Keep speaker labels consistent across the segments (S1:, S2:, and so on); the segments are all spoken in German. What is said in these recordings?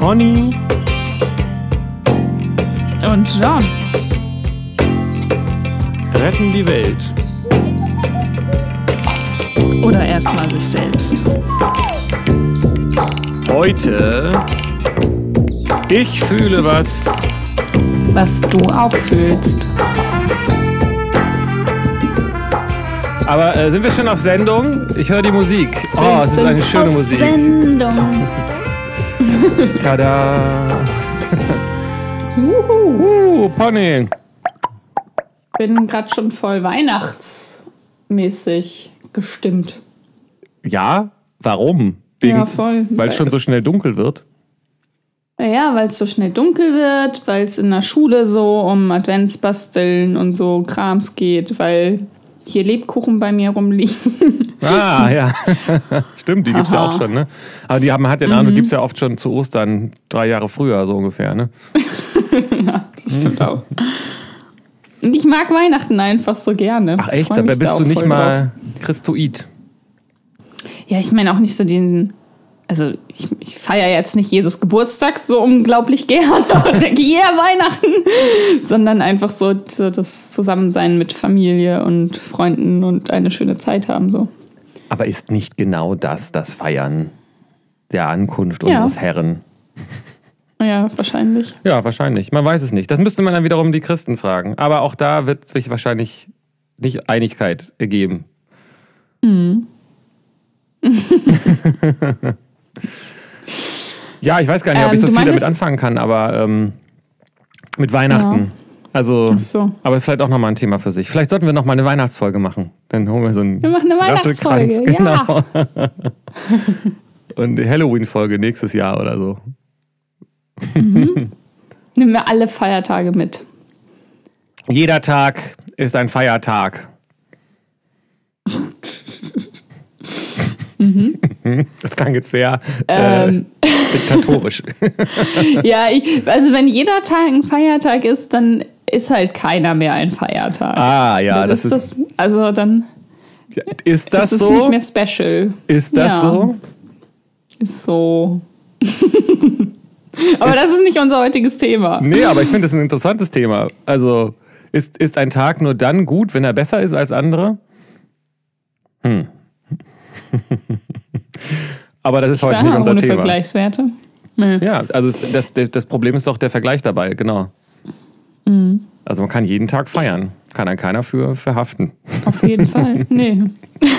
S1: Conny
S2: Und John.
S1: retten die Welt.
S2: Oder erstmal sich selbst.
S1: Heute. Ich fühle was.
S2: Was du auch fühlst.
S1: Aber äh, sind wir schon auf Sendung? Ich höre die Musik. Oh, es ist eine schöne Musik.
S2: Sendung.
S1: Tada.
S2: Juhu.
S1: Uh, Pony.
S2: Bin gerade schon voll weihnachtsmäßig gestimmt.
S1: Ja, warum? Wegen,
S2: Ja, voll.
S1: Weil es schon so schnell dunkel wird.
S2: Ja, weil es so schnell dunkel wird, weil es in der Schule so um Adventsbasteln und so Krams geht, weil hier Lebkuchen bei mir rumliegen.
S1: Ah, ja. Stimmt, die gibt's ja
S2: Aha.
S1: auch schon, ne? Aber die haben, hat den Eindruck, die gibt's ja oft schon zu Ostern drei Jahre früher, so ungefähr, ne?
S2: Das stimmt auch. Und ich mag Weihnachten einfach so gerne.
S1: Ach echt, dabei
S2: mich da
S1: bist du nicht mal Christoid.
S2: Drauf. Ja, ich meine auch nicht so den. Also, ich, ich feiere jetzt nicht Jesus Geburtstag so unglaublich gerne und denke, yeah, Weihnachten! Sondern einfach so, so das Zusammensein mit Familie und Freunden und eine schöne Zeit haben. So.
S1: Aber ist nicht genau das das Feiern der Ankunft
S2: Ja.
S1: unseres Herren?
S2: Ja, wahrscheinlich.
S1: Ja, wahrscheinlich. Man weiß es nicht. Das müsste man dann wiederum die Christen fragen. Aber auch da wird sich wahrscheinlich nicht Einigkeit ergeben. ja, ich weiß gar nicht, ob ich
S2: Ähm,
S1: so
S2: du
S1: viel damit anfangen kann, aber ähm, mit Weihnachten. Also,
S2: Ach so.
S1: aber es ist vielleicht auch nochmal ein Thema für sich. Vielleicht sollten wir nochmal eine Weihnachtsfolge machen. Dann holen wir so einen
S2: Wir machen eine Weihnachtsfolge.
S1: Genau.
S2: Ja.
S1: Und die Halloween-Folge nächstes Jahr oder so.
S2: Nehmen wir alle Feiertage mit.
S1: Jeder Tag ist ein Feiertag. Das klang jetzt sehr
S2: Ähm.
S1: äh, diktatorisch.
S2: Ja, ich, also wenn jeder Tag ein Feiertag ist, dann ist halt keiner mehr ein Feiertag.
S1: ah, ja, das ist.
S2: das, also dann
S1: ist das
S2: ist es
S1: so?
S2: nicht mehr special.
S1: ist das
S2: Ja.
S1: so?
S2: Ist so. Aber das ist nicht unser heutiges Thema.
S1: Nee, aber ich finde das ein interessantes Thema. Also, ist, ist ein Tag nur dann gut, wenn er besser ist als andere? Hm. Aber das ist heute nicht
S2: Ja,
S1: unser
S2: ohne
S1: Thema.
S2: Vergleichswerte. Nee.
S1: Ja, also das, das, das Problem ist doch der Vergleich dabei, genau.
S2: Mhm.
S1: Also man kann jeden Tag feiern. Kann dann keiner für verhaften.
S2: Auf jeden Fall. Nee.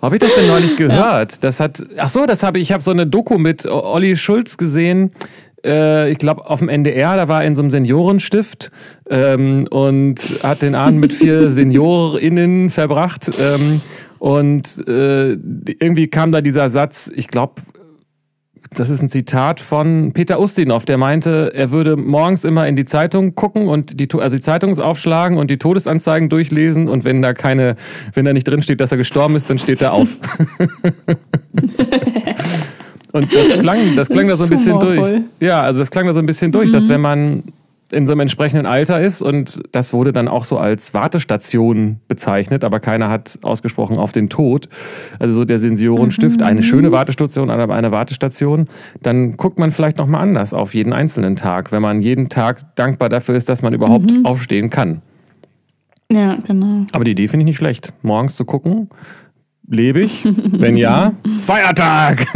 S1: Habe ich das denn neulich gehört? Das hat, ach so, das habe ich, ich habe so eine Doku mit Olli Schulz gesehen. Äh, ich glaube auf dem NDR, da war er in so einem Seniorenstift ähm, und hat den Abend mit vier SeniorInnen verbracht. Ähm, und äh, irgendwie kam da dieser Satz, ich glaube, das ist ein Zitat von Peter Ustinov, der meinte, er würde morgens immer in die Zeitung gucken und die, also die Zeitung aufschlagen und die Todesanzeigen durchlesen und wenn da keine, wenn da nicht drin steht, dass er gestorben ist, dann steht er auf. und das klang, das klang da
S2: Das
S1: so ein bisschen durch. Ja, also das klang da so ein bisschen durch, dass wenn man in so einem entsprechenden Alter ist und das wurde dann auch so als Wartestation bezeichnet, aber keiner hat ausgesprochen auf den Tod. Also so der Seniorenstift, eine schöne Wartestation, aber eine Wartestation, dann guckt man vielleicht nochmal anders auf jeden einzelnen Tag, wenn man jeden Tag dankbar dafür ist, dass man überhaupt aufstehen kann.
S2: Ja, genau.
S1: Aber die Idee finde ich nicht schlecht. Morgens zu gucken, lebe ich? Wenn ja, Feiertag!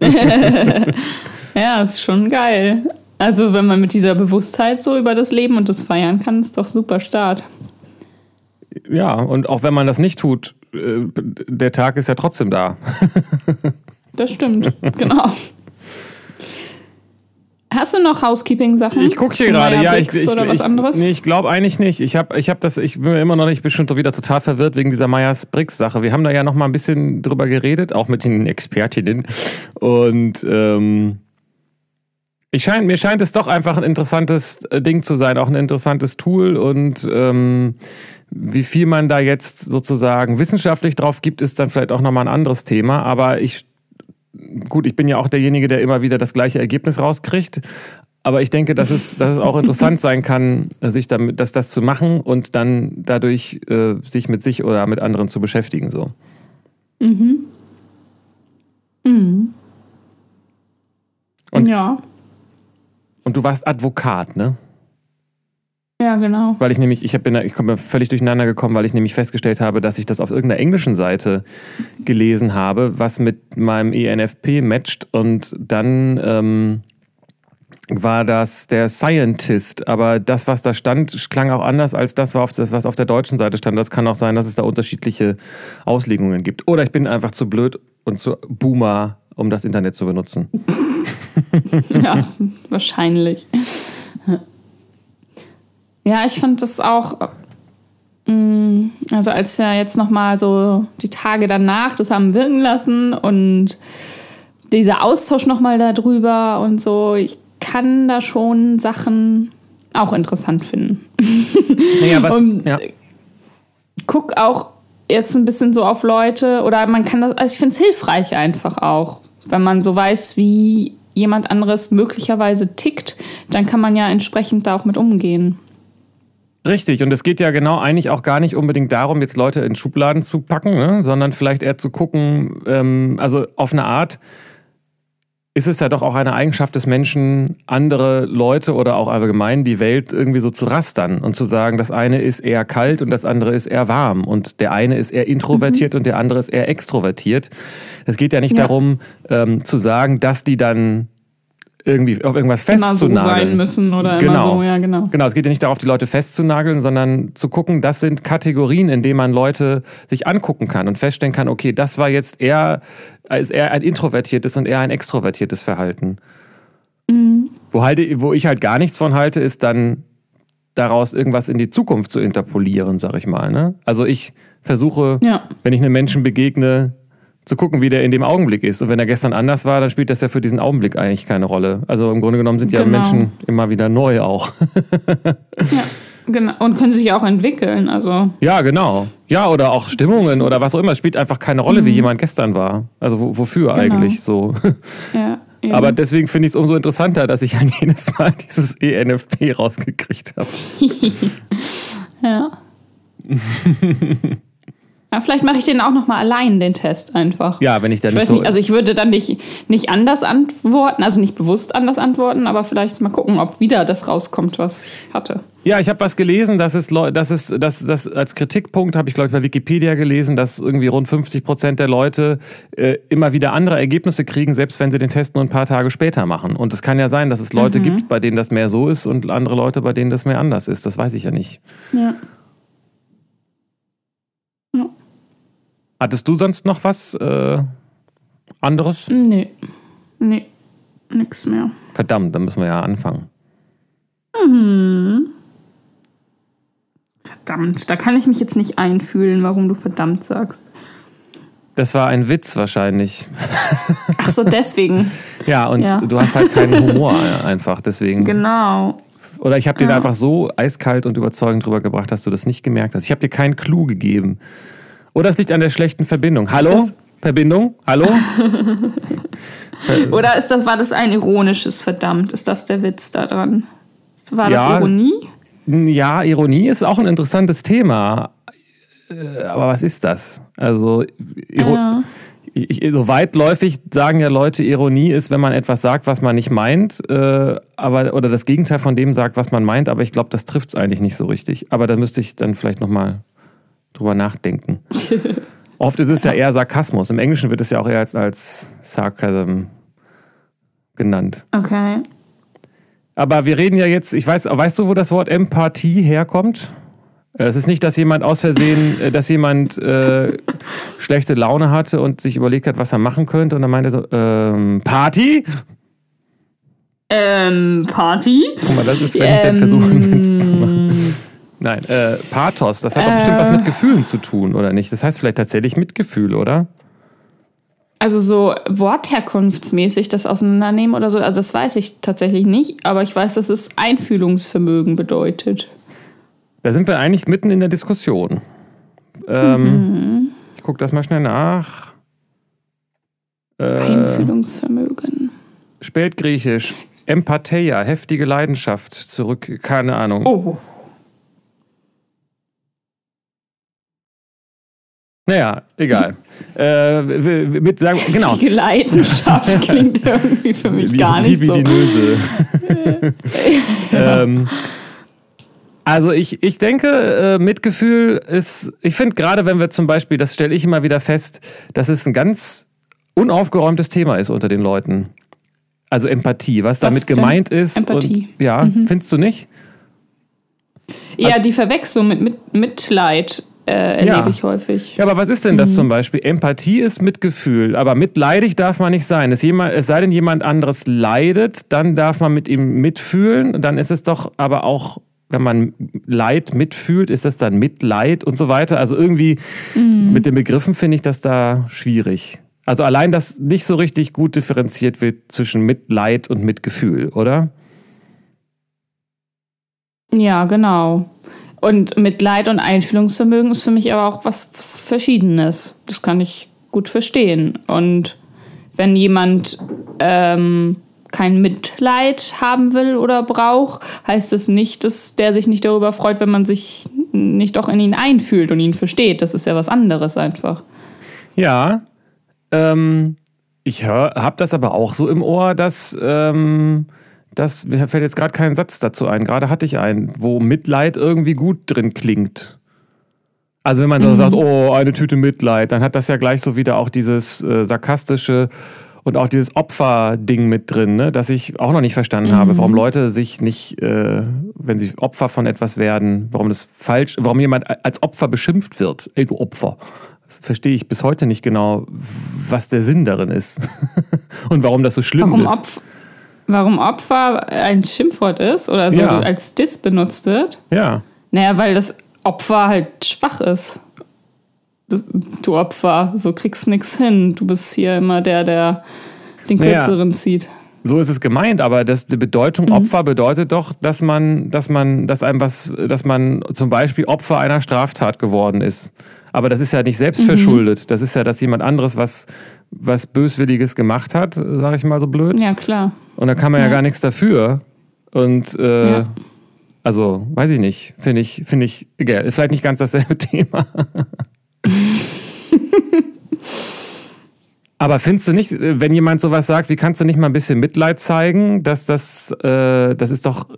S2: Ja, ist schon geil. Also, wenn man mit dieser Bewusstheit so über das Leben und das Feiern kann, ist doch super Start.
S1: Ja, und auch wenn man das nicht tut, äh, der Tag ist ja trotzdem da.
S2: Das stimmt, genau. Hast du noch Housekeeping-Sachen?
S1: Ich gucke hier gerade, ja. Ich, ich,
S2: oder was
S1: ich,
S2: anderes?
S1: Nee, ich glaube eigentlich nicht. Ich habe ich hab das, ich bin immer noch nicht, so wieder total verwirrt wegen dieser Myers-Briggs-Sache. Wir haben da ja noch mal ein bisschen drüber geredet, auch mit den Expertinnen. Und ähm, ich scheint, mir scheint es doch einfach ein interessantes äh, Ding zu sein, auch ein interessantes Tool. Und ähm, wie viel man da jetzt sozusagen wissenschaftlich drauf gibt, ist dann vielleicht auch nochmal ein anderes Thema. Aber ich gut, ich bin ja auch derjenige, der immer wieder das gleiche Ergebnis rauskriegt. Aber ich denke, dass es, dass es auch interessant sein kann, sich damit, dass das zu machen und dann dadurch äh, sich mit sich oder mit anderen zu beschäftigen. So. Und-
S2: ja.
S1: Und du warst Advokat, ne?
S2: Ja, genau.
S1: Weil ich nämlich, ich hab- bin, ich bin völlig durcheinander gekommen, weil ich nämlich festgestellt habe, dass ich das auf irgendeiner englischen Seite gelesen habe, was mit meinem ENFP matcht. Und dann ähm, war das der Scientist. Aber das, was da stand, klang auch anders als das, was auf, das, was auf der deutschen Seite stand. Das kann auch sein, dass es da unterschiedliche Auslegungen gibt. Oder ich bin einfach zu blöd und zu Boomer, um das Internet zu benutzen.
S2: Ja, wahrscheinlich. Ja, ich fand das auch. mm, Also als wir jetzt noch mal so die Tage danach das haben wirken lassen und dieser Austausch noch mal darüber und so, ich kann da schon Sachen auch interessant finden.
S1: Naja, was,
S2: Und
S1: ja.
S2: guck auch jetzt ein bisschen so auf Leute oder man kann das, also ich finde es hilfreich einfach auch, wenn man so weiß, wie jemand anderes möglicherweise tickt, dann kann man ja entsprechend da auch mit umgehen.
S1: Richtig, und es geht ja genau eigentlich auch gar nicht unbedingt darum, jetzt Leute in Schubladen zu packen, ne? sondern vielleicht eher zu gucken, ähm, also auf eine Art ist es ja doch auch eine Eigenschaft des Menschen, andere Leute oder auch allgemein die Welt irgendwie so zu rastern und zu sagen, das eine ist eher kalt und das andere ist eher warm und der eine ist eher introvertiert und der andere ist eher extrovertiert. Es geht ja nicht
S2: Ja.
S1: darum ähm, zu sagen, dass die dann irgendwie auf irgendwas
S2: Immer so
S1: festzunageln.
S2: sein müssen oder
S1: Genau.
S2: immer so, ja, genau.
S1: Genau, es geht ja nicht darauf, die Leute festzunageln, sondern zu gucken, das sind Kategorien, in denen man Leute sich angucken kann und feststellen kann, okay, das war jetzt eher, ist eher ein introvertiertes und eher ein extrovertiertes Verhalten. Wo, halt, wo ich halt gar nichts von halte, ist dann daraus irgendwas in die Zukunft zu interpolieren, sag ich mal. Ne? Also ich versuche,
S2: Ja.
S1: wenn ich einem Menschen begegne, zu gucken, wie der in dem Augenblick ist. Und wenn er gestern anders war, dann spielt das ja für diesen Augenblick eigentlich keine Rolle. Also im Grunde genommen sind ja
S2: Genau.
S1: Menschen immer wieder neu auch.
S2: Ja, genau. Und können sich auch entwickeln. Also,
S1: Ja, genau. Ja, oder auch Stimmungen oder was auch immer. Es spielt einfach keine Rolle, wie jemand gestern war. Also wo, wofür eigentlich so.
S2: ja. eben.
S1: Aber deswegen finde ich es umso interessanter, dass ich an jedes Mal dieses ENFP rausgekriegt habe.
S2: ja. Ja. Vielleicht mache ich den auch noch mal allein, den Test einfach.
S1: Ja, wenn ich dann
S2: Ich
S1: nicht
S2: weiß
S1: so.
S2: nicht, also ich würde dann nicht, nicht anders antworten, also nicht bewusst anders antworten, aber vielleicht mal gucken, ob wieder das rauskommt, was ich hatte.
S1: ja, ich habe was gelesen, dass es, dass es dass, dass als Kritikpunkt, habe ich glaube ich bei Wikipedia gelesen, dass irgendwie rund 50 Prozent der Leute äh, immer wieder andere Ergebnisse kriegen, selbst wenn sie den Test nur ein paar Tage später machen. Und es kann ja sein, dass es Leute gibt, bei denen das mehr so ist und andere Leute, bei denen das mehr anders ist. Das weiß ich ja nicht.
S2: Ja.
S1: Hattest du sonst noch was äh, anderes?
S2: Nee. Nee. Nix mehr.
S1: Verdammt, dann müssen wir ja anfangen.
S2: Verdammt, da kann ich mich jetzt nicht einfühlen, warum du verdammt sagst.
S1: Das war ein Witz wahrscheinlich.
S2: Ach so, deswegen.
S1: Ja, und
S2: Ja.
S1: du hast halt keinen Humor einfach, deswegen.
S2: genau.
S1: Oder ich habe dir da
S2: Ja.
S1: einfach so eiskalt und überzeugend drüber gebracht, dass du das nicht gemerkt hast. Ich habe dir keinen Clou gegeben. Oder es liegt an der schlechten Verbindung. Hallo? Verbindung? Hallo?
S2: Oder ist das, war das ein ironisches Verdammt? Ist das der Witz da dran? War das
S1: Ja.
S2: Ironie?
S1: Ja, Ironie ist auch ein interessantes Thema. Äh, Aber was ist das? Also, Iro
S2: Ja.
S1: ich, so weitläufig sagen ja Leute, Ironie ist, wenn man etwas sagt, was man nicht meint, äh, aber, oder das Gegenteil von dem sagt, was man meint, aber ich glaube, das trifft es eigentlich nicht so richtig. Aber da müsste ich dann vielleicht nochmal drüber nachdenken. Oft ist es ja eher Sarkasmus. Im Englischen wird es ja auch eher als, als Sarcasm genannt.
S2: Okay.
S1: Aber wir reden ja jetzt, ich weiß, weißt du, wo das Wort Empathie herkommt? Es ist nicht, dass jemand aus Versehen, äh, dass jemand äh, schlechte Laune hatte und sich überlegt hat, was er machen könnte und dann meinte er so, ähm, Party?
S2: Ähm, Party?
S1: Guck mal, das ist, wenn ich dann versuche, einen Nein, äh, Pathos, das hat doch bestimmt was mit Gefühlen zu tun, oder nicht? Das heißt vielleicht tatsächlich Mitgefühl, oder?
S2: Also so wortherkunftsmäßig das auseinandernehmen oder so, also das weiß ich tatsächlich nicht, aber ich weiß, dass es Einfühlungsvermögen bedeutet.
S1: Da sind wir eigentlich mitten in der Diskussion. Ähm, Ich gucke das mal schnell nach. Äh,
S2: Einfühlungsvermögen.
S1: Spätgriechisch. Empatheia, heftige Leidenschaft, zurück, keine Ahnung.
S2: Oh.
S1: Naja, egal. äh, mit, sagen, genau.
S2: Die Leidenschaft klingt irgendwie für mich
S1: wie,
S2: gar nicht
S1: wie
S2: so.
S1: ähm, also ich, ich denke, äh, Mitgefühl ist, ich finde gerade, wenn wir zum Beispiel, das stelle ich immer wieder fest, dass es ein ganz unaufgeräumtes Thema ist unter den Leuten. Also Empathie, was, was damit gemeint ist.
S2: Empathie.
S1: Und, ja, mhm. findest du nicht?
S2: Ja, die Verwechslung mit, mit Mitleid äh, erlebe ja. ich häufig.
S1: Ja, aber was ist denn das mhm. zum Beispiel? Empathie ist Mitgefühl, aber mitleidig darf man nicht sein. Es, jemand, es sei denn, jemand anderes leidet, dann darf man mit ihm mitfühlen. Dann ist es doch aber auch, wenn man Leid mitfühlt, ist das dann Mitleid und so weiter. Also irgendwie mhm. mit den Begriffen finde ich das da schwierig. Also allein, dass nicht so richtig gut differenziert wird zwischen Mitleid und Mitgefühl, oder?
S2: Ja, genau. Und Mitleid und Einfühlungsvermögen ist für mich aber auch was, was Verschiedenes. Das kann ich gut verstehen. Und wenn jemand ähm, kein Mitleid haben will oder braucht, heißt das nicht, dass der sich nicht darüber freut, wenn man sich nicht auch in ihn einfühlt und ihn versteht. Das ist ja was anderes einfach.
S1: Ja, ähm, ich habe das aber auch so im Ohr, dass ähm, das, mir fällt jetzt gerade kein Satz dazu ein. Gerade hatte ich einen, wo Mitleid irgendwie gut drin klingt. Also wenn man so mhm. sagt, oh, eine Tüte Mitleid, dann hat das ja gleich so wieder auch dieses äh, sarkastische und auch dieses Opfer-Ding mit drin, ne? das ich auch noch nicht verstanden mhm. habe, warum Leute sich nicht, äh, wenn sie Opfer von etwas werden, warum das falsch, warum jemand als Opfer beschimpft wird. Ey, du Opfer. Das verstehe ich bis heute nicht genau, was der Sinn darin ist und warum das so schlimm
S2: warum
S1: ist.
S2: Opf warum Opfer ein Schimpfwort ist oder so ja. als Diss benutzt wird?
S1: Ja.
S2: Naja, weil das Opfer halt schwach ist. Das, du Opfer, so kriegst nichts hin. Du bist hier immer der, der den Kürzeren naja. zieht.
S1: So ist es gemeint, aber das, die Bedeutung mhm. Opfer bedeutet doch, dass man, dass man, dass einem was, dass man zum Beispiel Opfer einer Straftat geworden ist. Aber das ist ja nicht selbstverschuldet. Mhm. Das ist ja, dass jemand anderes was, was Böswilliges gemacht hat, sage ich mal so blöd.
S2: Ja, klar.
S1: Und da kann man ja, ja gar nichts dafür. Und äh, ja. also, weiß ich nicht, finde ich, finde ich, egal, ist vielleicht nicht ganz dasselbe Thema. Aber findest du nicht, wenn jemand sowas sagt, wie kannst du nicht mal ein bisschen Mitleid zeigen, dass das, äh, das ist doch, äh,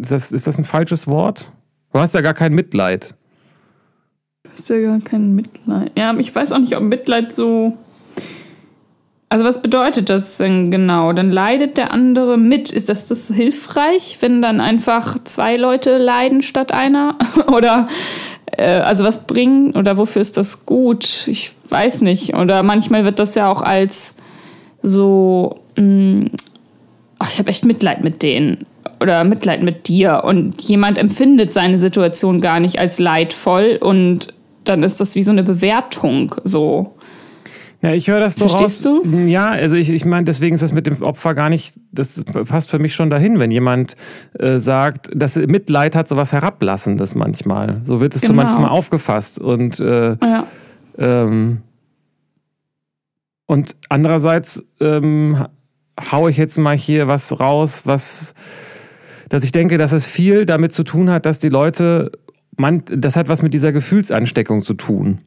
S1: das, ist das ein falsches Wort? Du hast ja gar kein Mitleid.
S2: Du hast ja gar kein Mitleid. Ja, ich weiß auch nicht, ob Mitleid so. Also was bedeutet das denn genau? Dann leidet der andere mit. Ist das das hilfreich, wenn dann einfach zwei Leute leiden statt einer? oder äh, also was bringen oder wofür ist das gut? Ich weiß nicht. Oder manchmal wird das ja auch als so, mh, mm, ach, ich habe echt Mitleid mit denen oder Mitleid mit dir und jemand empfindet seine Situation gar nicht als leidvoll und dann ist das wie so eine Bewertung so.
S1: Ja, ich höre das so
S2: Verstehst
S1: raus.
S2: du?
S1: Ja, also ich, ich meine, deswegen ist das mit dem Opfer gar nicht, das passt für mich schon dahin, wenn jemand äh, sagt, dass Mitleid hat sowas Herablassendes manchmal. So wird es genau. so manchmal aufgefasst. Und, äh, ja. ähm, und andererseits ähm, haue ich jetzt mal hier was raus, was dass ich denke, dass es viel damit zu tun hat, dass die Leute, man, das hat was mit dieser Gefühlsansteckung zu tun.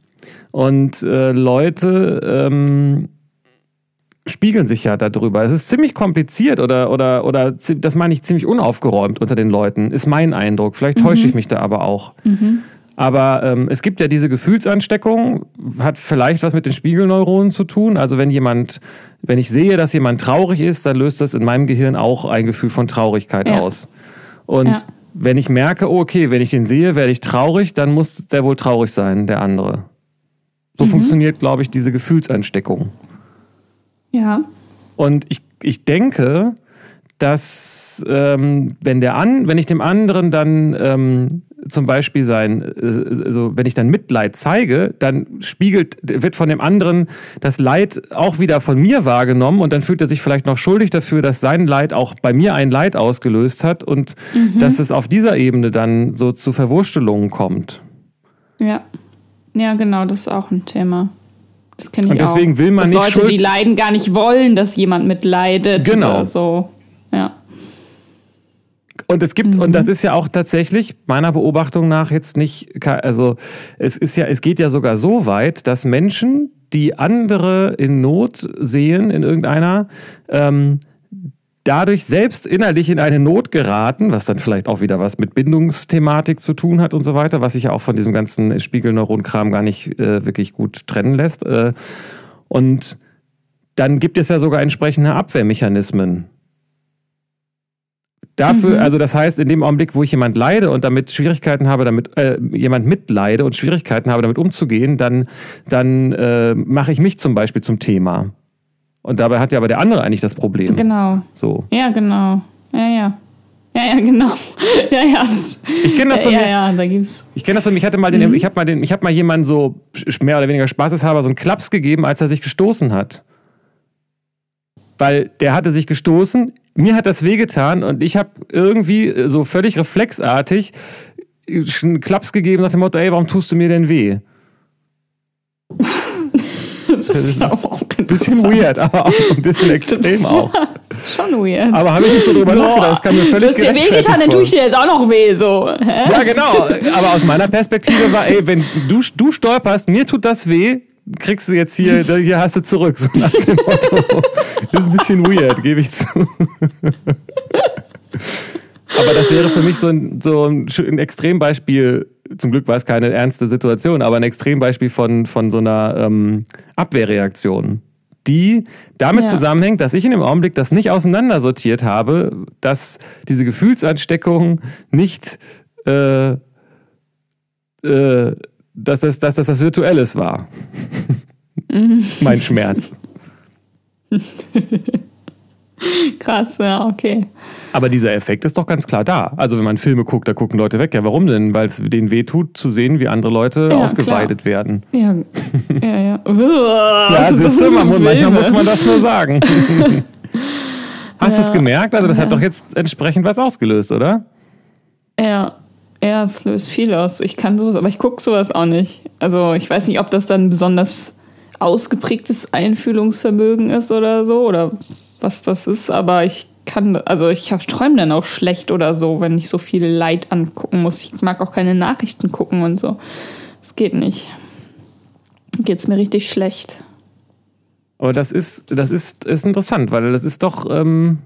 S1: Und äh, Leute ähm, spiegeln sich ja darüber. Es ist ziemlich kompliziert oder, oder, oder das meine ich ziemlich unaufgeräumt unter den Leuten, ist mein Eindruck. Vielleicht täusche mhm. ich mich da aber auch. Mhm. Aber ähm, es gibt ja diese Gefühlsansteckung, hat vielleicht was mit den Spiegelneuronen zu tun. Also wenn jemand, wenn ich sehe, dass jemand traurig ist, dann löst das in meinem Gehirn auch ein Gefühl von Traurigkeit ja. aus. Und ja. wenn ich merke, oh, okay, wenn ich den sehe, werde ich traurig, dann muss der wohl traurig sein, der andere. So mhm. funktioniert, glaube ich, diese Gefühlsansteckung.
S2: Ja.
S1: Und ich, ich denke, dass ähm, wenn der an, wenn ich dem anderen dann ähm, zum Beispiel sein, äh, also wenn ich dann Mitleid zeige, dann spiegelt, wird von dem anderen das Leid auch wieder von mir wahrgenommen und dann fühlt er sich vielleicht noch schuldig dafür, dass sein Leid auch bei mir ein Leid ausgelöst hat und mhm. dass es auf dieser Ebene dann so zu Verwurstelungen kommt.
S2: Ja. Ja, genau, das ist auch ein Thema. Das kenne ich
S1: und deswegen
S2: auch.
S1: will man
S2: dass
S1: nicht
S2: Leute,
S1: Schuld
S2: die leiden, gar nicht wollen, dass jemand mitleidet
S1: genau.
S2: oder so. Ja.
S1: Und es gibt, mhm. und das ist ja auch tatsächlich meiner Beobachtung nach jetzt nicht, also es ist ja, es geht ja sogar so weit, dass Menschen, die andere in Not sehen, in irgendeiner, ähm, dadurch selbst innerlich in eine Not geraten, was dann vielleicht auch wieder was mit Bindungsthematik zu tun hat und so weiter, was sich ja auch von diesem ganzen Spiegelneuronkram gar nicht äh, wirklich gut trennen lässt. Äh, und dann gibt es ja sogar entsprechende Abwehrmechanismen. Dafür, mhm. also das heißt, in dem Augenblick, wo ich jemand leide und damit Schwierigkeiten habe, damit äh, jemand mitleide und Schwierigkeiten habe, damit umzugehen, dann, dann äh, mache ich mich zum Beispiel zum Thema. Und dabei hat ja aber der andere eigentlich das Problem.
S2: Genau.
S1: So.
S2: Ja, genau. Ja, ja. Ja, ja, genau. Ja, ja. Das,
S1: ich kenne das von
S2: ja,
S1: mir.
S2: Ja, ja, da gibt's.
S1: Ich kenne das von mir. Ich hatte mal den, mhm. ich habe mal den, ich habe mal jemanden so mehr oder weniger spaßeshalber so einen Klaps gegeben, als er sich gestoßen hat. Weil der hatte sich gestoßen, mir hat das wehgetan und ich habe irgendwie so völlig reflexartig einen Klaps gegeben nach dem Motto, ey, warum tust du mir denn weh?
S2: Das ist, das ist auch
S1: ein bisschen weird, aber auch ein bisschen extrem auch. Ja,
S2: schon weird.
S1: Aber habe ich nicht so drüber Boah, nachgedacht. Das kann mir völlig Du hast dir
S2: wehgetan, dann tue ich dir jetzt auch noch weh. So.
S1: Hä? Ja, genau. Aber aus meiner Perspektive war, ey, wenn du, du stolperst, mir tut das weh, kriegst du jetzt hier, hier hast du zurück. So nach dem Motto. ist ein bisschen weird, gebe ich zu. Aber das wäre für mich so ein, so ein, ein Extrembeispiel zum Glück war es keine ernste Situation, aber ein Extrembeispiel von, von so einer ähm, Abwehrreaktion, die damit ja. zusammenhängt, dass ich in dem Augenblick das nicht auseinandersortiert habe, dass diese Gefühlsansteckung nicht, äh, äh, dass, das, dass das das Virtuelles war. Mhm. mein Schmerz.
S2: Krass, ja, okay.
S1: Aber dieser Effekt ist doch ganz klar da. Also wenn man Filme guckt, da gucken Leute weg. Ja, warum denn? Weil es denen wehtut, zu sehen, wie andere Leute ja, ausgeweitet klar. werden.
S2: Ja, ja, ja.
S1: ja, siehst du, man, manchmal muss man das nur sagen. Hast ja. du es gemerkt? Also das ja. hat doch jetzt entsprechend was ausgelöst, oder?
S2: Ja. Ja, es löst viel aus. Ich kann sowas, aber ich gucke sowas auch nicht. Also ich weiß nicht, ob das dann besonders ausgeprägtes Einfühlungsvermögen ist oder so oder was das ist, aber ich kann, also ich träume dann auch schlecht oder so, wenn ich so viel Leid angucken muss. Ich mag auch keine Nachrichten gucken und so. Das geht nicht. Geht's mir richtig schlecht.
S1: Aber das ist, das ist, ist interessant, weil das ist doch, ähm,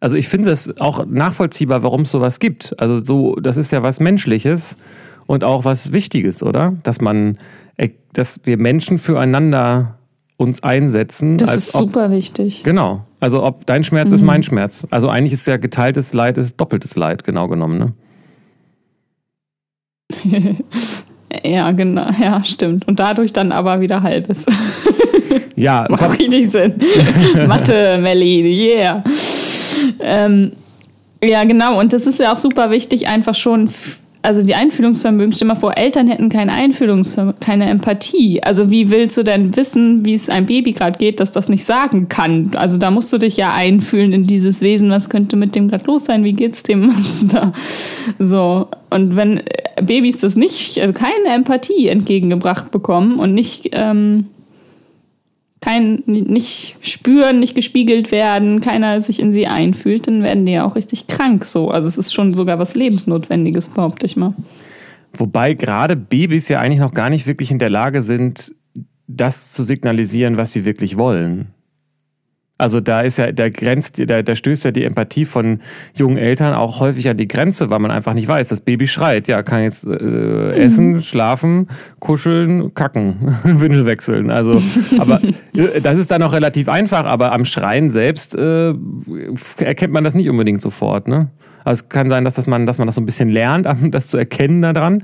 S1: also ich finde es auch nachvollziehbar, warum es sowas gibt. Also so, das ist ja was Menschliches und auch was Wichtiges, oder? Dass man, äh, dass wir Menschen füreinander uns einsetzen.
S2: Das ist super wichtig.
S1: Genau. Also ob dein Schmerz mhm. ist mein Schmerz. Also eigentlich ist ja geteiltes Leid ist doppeltes Leid, genau genommen,
S2: ne? ja, genau. Ja, stimmt. Und dadurch dann aber wieder halbes.
S1: ja.
S2: Macht richtig Sinn. Mathe, Melli, yeah. Ähm, ja, genau. Und das ist ja auch super wichtig, einfach schon also die Einfühlungsvermögen, stell mal vor, Eltern hätten keine Einfühlungsvermögen, keine Empathie. Also wie willst du denn wissen, wie es einem Baby gerade geht, dass das nicht sagen kann? Also da musst du dich ja einfühlen in dieses Wesen, was könnte mit dem gerade los sein, wie geht's dem was da? So. Und wenn Babys das nicht, also keine Empathie entgegengebracht bekommen und nicht ähm, kein, nicht spüren, nicht gespiegelt werden, keiner sich in sie einfühlt, dann werden die ja auch richtig krank so. Also es ist schon sogar was Lebensnotwendiges, behaupte ich mal.
S1: Wobei gerade Babys ja eigentlich noch gar nicht wirklich in der Lage sind, das zu signalisieren, was sie wirklich wollen. Also da ist ja, da grenzt, da, da stößt ja die Empathie von jungen Eltern auch häufig an die Grenze, weil man einfach nicht weiß, das Baby schreit, ja, kann jetzt äh, mhm. essen, schlafen, kuscheln, kacken, Windel wechseln. Also, aber äh, das ist dann auch relativ einfach, aber am Schreien selbst äh, erkennt man das nicht unbedingt sofort. Ne? Also es kann sein, dass, das man, dass man das so ein bisschen lernt, das zu erkennen daran.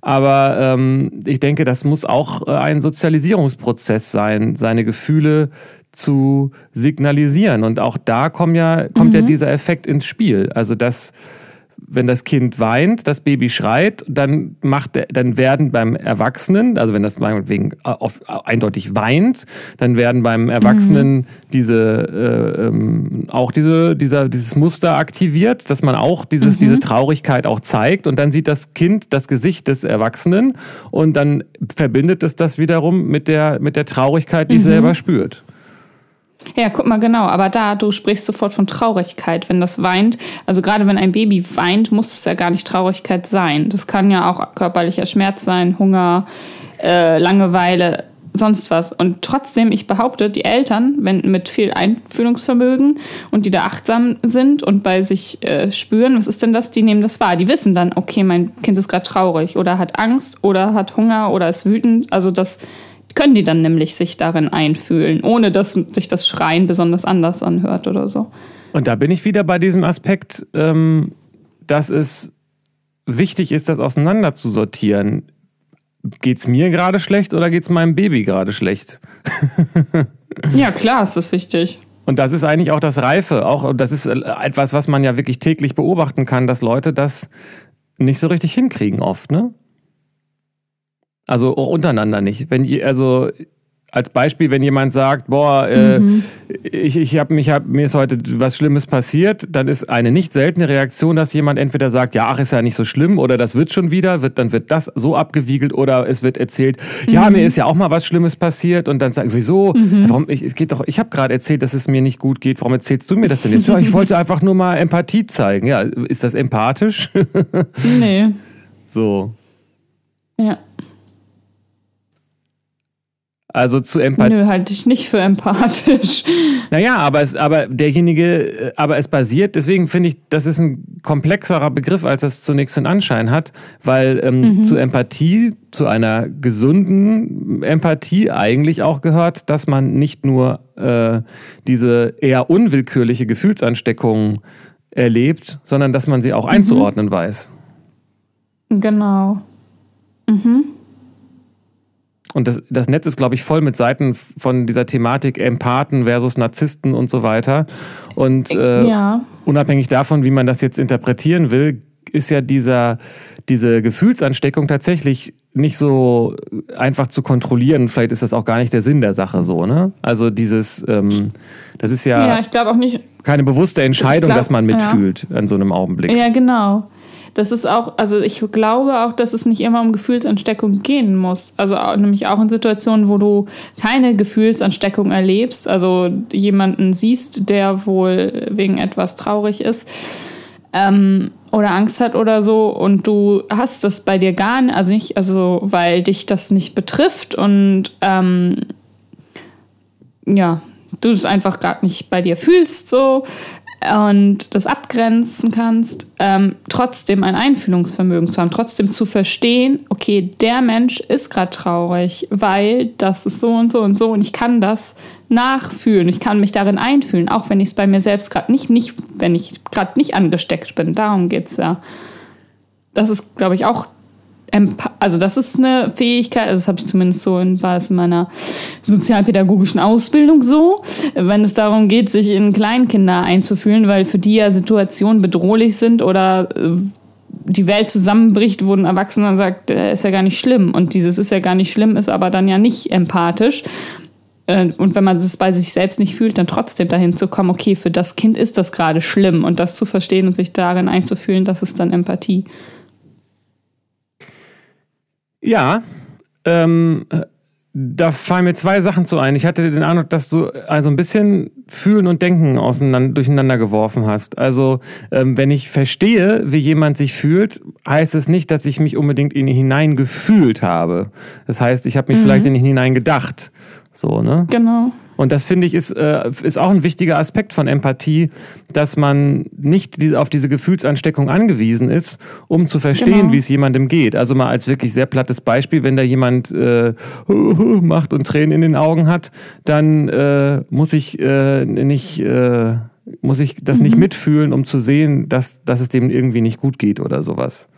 S1: Aber ähm, ich denke, das muss auch äh, ein Sozialisierungsprozess sein, seine Gefühle zu signalisieren. Und auch da kommt ja, kommt mhm. ja dieser Effekt ins Spiel. Also dass wenn das Kind weint, das Baby schreit, dann macht dann werden beim Erwachsenen, also wenn das meinetwegen auf, eindeutig weint, dann werden beim Erwachsenen mhm. diese äh, ähm, auch diese, dieser, dieses Muster aktiviert, dass man auch dieses, mhm. diese Traurigkeit auch zeigt und dann sieht das Kind das Gesicht des Erwachsenen und dann verbindet es das wiederum mit der, mit der Traurigkeit, die es mhm. selber spürt.
S2: Ja, guck mal genau, aber da, du sprichst sofort von Traurigkeit, wenn das weint. Also gerade wenn ein Baby weint, muss es ja gar nicht Traurigkeit sein. Das kann ja auch körperlicher Schmerz sein, Hunger, äh, Langeweile, sonst was. Und trotzdem, ich behaupte, die Eltern, wenn mit viel Einfühlungsvermögen und die da achtsam sind und bei sich äh, spüren, was ist denn das, die nehmen das wahr. Die wissen dann, okay, mein Kind ist gerade traurig oder hat Angst oder hat Hunger oder ist wütend. Also das können die dann nämlich sich darin einfühlen, ohne dass sich das Schreien besonders anders anhört oder so.
S1: Und da bin ich wieder bei diesem Aspekt, ähm, dass es wichtig ist, das auseinander zu sortieren. Geht es mir gerade schlecht oder geht es meinem Baby gerade schlecht?
S2: ja, klar, ist das wichtig.
S1: Und das ist eigentlich auch das Reife. Auch das ist etwas, was man ja wirklich täglich beobachten kann, dass Leute das nicht so richtig hinkriegen oft, ne? Also auch untereinander nicht. Wenn ihr, also als Beispiel, wenn jemand sagt, boah, äh, mhm. ich, ich hab mich, hab, mir ist heute was Schlimmes passiert, dann ist eine nicht seltene Reaktion, dass jemand entweder sagt, ja, ach, ist ja nicht so schlimm, oder das wird schon wieder, wird, dann wird das so abgewiegelt, oder es wird erzählt, mhm. ja, mir ist ja auch mal was Schlimmes passiert, und dann sagen, wieso? Mhm. Warum? Ich, es geht doch, ich habe gerade erzählt, dass es mir nicht gut geht, warum erzählst du mir das denn jetzt? ja, ich wollte einfach nur mal Empathie zeigen. Ja, ist das empathisch?
S2: nee.
S1: So.
S2: Ja.
S1: Also zu Empathie.
S2: Nö, halte ich nicht für empathisch.
S1: Naja, aber es, aber derjenige, aber es basiert, deswegen finde ich, das ist ein komplexerer Begriff, als das zunächst den Anschein hat, weil ähm, mhm. zu Empathie, zu einer gesunden Empathie eigentlich auch gehört, dass man nicht nur äh, diese eher unwillkürliche Gefühlsansteckung erlebt, sondern dass man sie auch mhm. einzuordnen weiß.
S2: Genau. Mhm.
S1: Und das, das Netz ist, glaube ich, voll mit Seiten von dieser Thematik Empathen versus Narzissten und so weiter. Und äh, ja. unabhängig davon, wie man das jetzt interpretieren will, ist ja dieser, diese Gefühlsansteckung tatsächlich nicht so einfach zu kontrollieren. Vielleicht ist das auch gar nicht der Sinn der Sache so, ne? Also dieses, ähm, das ist ja,
S2: ja ich auch nicht,
S1: keine bewusste Entscheidung, glaub, dass man mitfühlt ja. an so einem Augenblick.
S2: Ja, genau das ist auch, also ich glaube auch, dass es nicht immer um Gefühlsansteckung gehen muss. Also auch, nämlich auch in Situationen, wo du keine Gefühlsansteckung erlebst, also jemanden siehst, der wohl wegen etwas traurig ist. Ähm, oder Angst hat oder so und du hast das bei dir gar nicht, also nicht, also weil dich das nicht betrifft und ähm, ja, du es einfach gerade nicht bei dir fühlst, so, und das abgrenzen kannst, ähm, trotzdem ein Einfühlungsvermögen zu haben, trotzdem zu verstehen, okay, der Mensch ist gerade traurig, weil das ist so und so und so und ich kann das nachfühlen, ich kann mich darin einfühlen, auch wenn ich es bei mir selbst gerade nicht, nicht, wenn ich gerade nicht angesteckt bin. Darum geht es ja. Das ist, glaube ich, auch also das ist eine Fähigkeit, also das habe ich zumindest so in, war es in meiner sozialpädagogischen Ausbildung so, wenn es darum geht, sich in Kleinkinder einzufühlen, weil für die ja Situationen bedrohlich sind oder äh, die Welt zusammenbricht, wo ein Erwachsener sagt, ist ja gar nicht schlimm. Und dieses ist ja gar nicht schlimm, ist aber dann ja nicht empathisch. Äh, und wenn man es bei sich selbst nicht fühlt, dann trotzdem dahin zu kommen, okay, für das Kind ist das gerade schlimm und das zu verstehen und sich darin einzufühlen, das ist dann Empathie.
S1: Ja, ähm, da fallen mir zwei Sachen zu ein. Ich hatte den Eindruck, dass du also ein bisschen Fühlen und Denken auseinander, durcheinander geworfen hast. Also, ähm, wenn ich verstehe, wie jemand sich fühlt, heißt es nicht, dass ich mich unbedingt in ihn hineingefühlt habe. Das heißt, ich habe mich mhm. vielleicht in ihn hineingedacht. So, ne?
S2: Genau.
S1: Und das finde ich ist, äh, ist auch ein wichtiger Aspekt von Empathie, dass man nicht die, auf diese Gefühlsansteckung angewiesen ist, um zu verstehen, genau. wie es jemandem geht. Also mal als wirklich sehr plattes Beispiel, wenn da jemand äh, macht und Tränen in den Augen hat, dann äh, muss ich äh, nicht äh, muss ich das mhm. nicht mitfühlen, um zu sehen, dass, dass es dem irgendwie nicht gut geht oder sowas.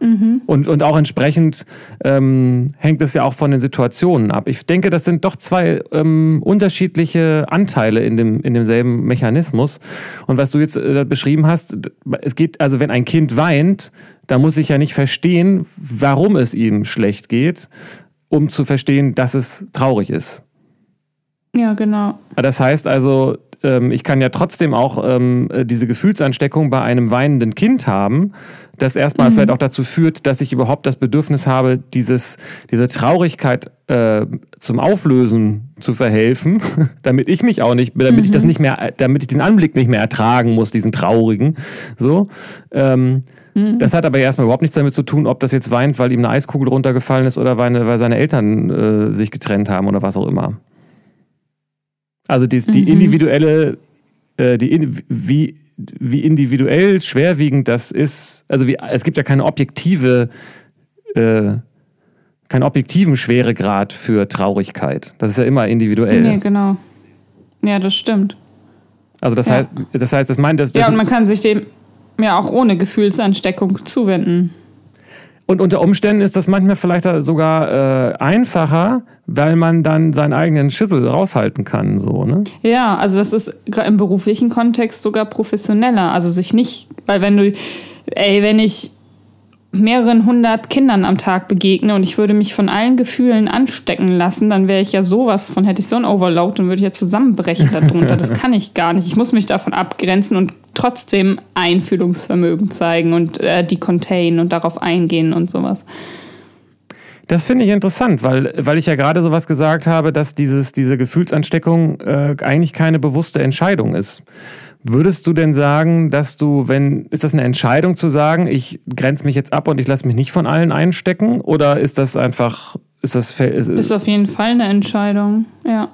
S1: Mhm. Und, und auch entsprechend ähm, hängt es ja auch von den Situationen ab. Ich denke, das sind doch zwei ähm, unterschiedliche Anteile in, dem, in demselben Mechanismus. Und was du jetzt äh, beschrieben hast, es geht, also wenn ein Kind weint, da muss ich ja nicht verstehen, warum es ihm schlecht geht, um zu verstehen, dass es traurig ist.
S2: Ja, genau.
S1: Das heißt also, ähm, ich kann ja trotzdem auch ähm, diese Gefühlsansteckung bei einem weinenden Kind haben, das erstmal mhm. vielleicht auch dazu führt, dass ich überhaupt das Bedürfnis habe, dieses, diese Traurigkeit äh, zum Auflösen zu verhelfen, damit ich mich auch nicht, damit mhm. ich das mhm. nicht mehr, damit ich diesen Anblick nicht mehr ertragen muss, diesen traurigen. So. Ähm, mhm. Das hat aber erstmal überhaupt nichts damit zu tun, ob das jetzt weint, weil ihm eine Eiskugel runtergefallen ist oder weil, weil seine Eltern äh, sich getrennt haben oder was auch immer. Also die, die mhm. individuelle, äh, die, wie, wie individuell schwerwiegend das ist. Also wie, es gibt ja keine objektive, äh, keinen objektiven Schweregrad für Traurigkeit. Das ist ja immer individuell.
S2: Nee, genau. Ja, das stimmt.
S1: Also das ja. heißt, das heißt, das meint das.
S2: Ja, und man kann sich dem ja auch ohne Gefühlsansteckung zuwenden.
S1: Und unter Umständen ist das manchmal vielleicht sogar äh, einfacher, weil man dann seinen eigenen Schüssel raushalten kann, so, ne?
S2: Ja, also das ist im beruflichen Kontext sogar professioneller. Also sich nicht, weil wenn du, ey, wenn ich mehreren hundert Kindern am Tag begegne und ich würde mich von allen Gefühlen anstecken lassen, dann wäre ich ja sowas von, hätte ich so ein Overload, dann würde ich ja zusammenbrechen darunter. Das kann ich gar nicht. Ich muss mich davon abgrenzen und trotzdem Einfühlungsvermögen zeigen und äh, die contain und darauf eingehen und sowas.
S1: Das finde ich interessant, weil, weil ich ja gerade sowas gesagt habe, dass dieses, diese Gefühlsansteckung äh, eigentlich keine bewusste Entscheidung ist. Würdest du denn sagen, dass du, wenn, ist das eine Entscheidung zu sagen, ich grenze mich jetzt ab und ich lasse mich nicht von allen einstecken? Oder ist das einfach, ist das.
S2: Ist, das ist auf jeden Fall eine Entscheidung, ja.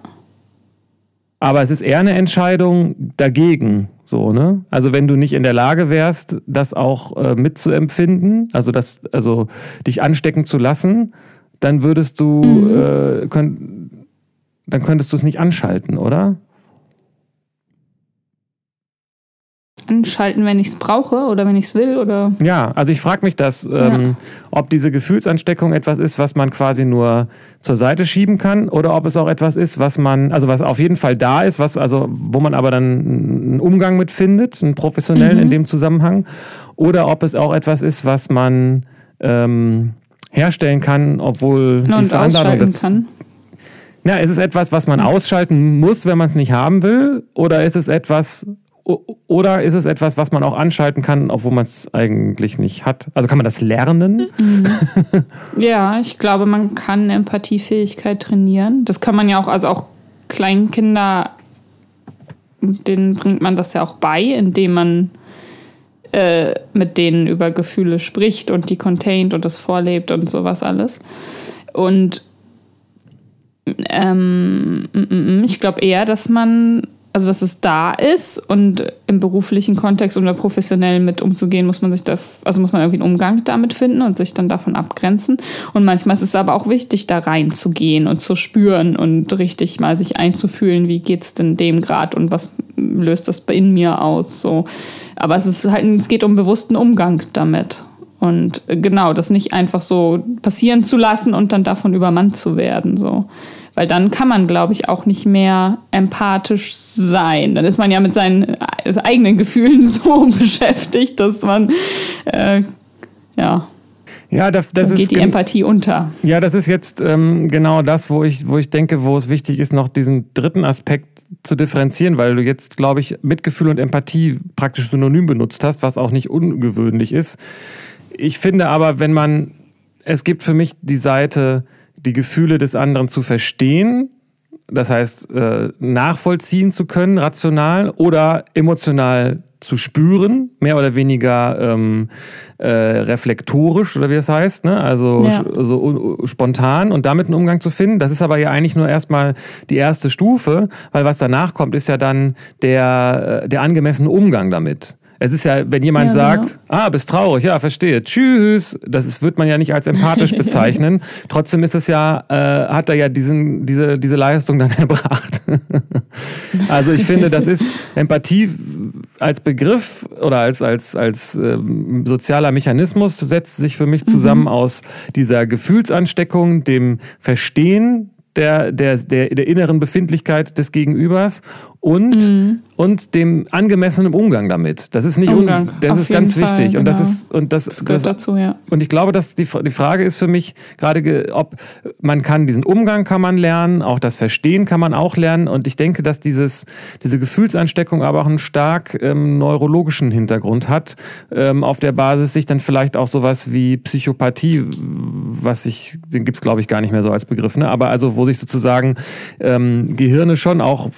S1: Aber es ist eher eine Entscheidung dagegen, so, ne? Also wenn du nicht in der Lage wärst, das auch äh, mitzuempfinden, also das, also dich anstecken zu lassen, dann würdest du, mhm. äh, könnt, dann könntest du es nicht anschalten, oder?
S2: Anschalten, wenn ich es brauche oder wenn ich es will? Oder?
S1: Ja, also ich frage mich das, ähm, ob diese Gefühlsansteckung etwas ist, was man quasi nur zur Seite schieben kann oder ob es auch etwas ist, was man, also was auf jeden Fall da ist, was, also wo man aber dann einen Umgang mit findet, einen professionellen mhm. in dem Zusammenhang, oder ob es auch etwas ist, was man ähm, herstellen kann, obwohl
S2: und die Veranlagung dazu. Kann.
S1: Ja, ist es etwas, was man ausschalten muss, wenn man es nicht haben will? Oder ist es etwas, oder ist es etwas, was man auch anschalten kann, obwohl man es eigentlich nicht hat? Also kann man das lernen?
S2: Mhm. ja, ich glaube, man kann Empathiefähigkeit trainieren. Das kann man ja auch, also auch Kleinkinder, denen bringt man das ja auch bei, indem man äh, mit denen über Gefühle spricht und die containt und das vorlebt und sowas alles. Und ähm, mm, mm, mm, ich glaube eher, dass man also dass es da ist und im beruflichen Kontext oder professionell mit umzugehen, muss man sich da, also muss man irgendwie einen Umgang damit finden und sich dann davon abgrenzen. Und manchmal ist es aber auch wichtig, da reinzugehen und zu spüren und richtig mal sich einzufühlen, wie geht's denn dem Grad und was löst das in mir aus. So. Aber es ist halt, es geht um bewussten Umgang damit. Und genau, das nicht einfach so passieren zu lassen und dann davon übermannt zu werden. So. Weil dann kann man, glaube ich, auch nicht mehr empathisch sein. Dann ist man ja mit seinen eigenen Gefühlen so beschäftigt, dass man, äh, ja.
S1: Ja, das, das
S2: dann geht die Empathie unter.
S1: Ja, das ist jetzt ähm, genau das, wo ich, wo ich denke, wo es wichtig ist, noch diesen dritten Aspekt zu differenzieren, weil du jetzt, glaube ich, Mitgefühl und Empathie praktisch synonym benutzt hast, was auch nicht ungewöhnlich ist. Ich finde aber, wenn man, es gibt für mich die Seite, die Gefühle des anderen zu verstehen, das heißt äh, nachvollziehen zu können, rational oder emotional zu spüren, mehr oder weniger ähm, äh, reflektorisch oder wie es heißt, ne? also ja. so spontan und damit einen Umgang zu finden. Das ist aber ja eigentlich nur erstmal die erste Stufe, weil was danach kommt, ist ja dann der, äh, der angemessene Umgang damit. Es ist ja, wenn jemand ja, sagt, genau. ah, bist traurig, ja, verstehe, tschüss, das ist, wird man ja nicht als empathisch bezeichnen. Trotzdem ist es ja, äh, hat er ja diesen, diese, diese Leistung dann erbracht. also ich finde, das ist Empathie als Begriff oder als, als, als ähm, sozialer Mechanismus setzt sich für mich zusammen mhm. aus dieser Gefühlsansteckung, dem Verstehen der, der, der, der inneren Befindlichkeit des Gegenübers und, mhm. und dem angemessenen Umgang damit. Das ist nicht Umgang, un, das ist ganz Fall, wichtig. Genau. Und das genau. ist und das,
S2: das gehört das, dazu, ja.
S1: Und ich glaube, dass die, die Frage ist für mich gerade, ob man kann diesen Umgang kann man lernen, auch das Verstehen kann man auch lernen. Und ich denke, dass dieses, diese Gefühlsansteckung aber auch einen stark ähm, neurologischen Hintergrund hat, ähm, auf der Basis sich dann vielleicht auch sowas wie Psychopathie, was ich, den gibt es glaube ich gar nicht mehr so als Begriff, ne? aber also wo sich sozusagen ähm, Gehirne schon auch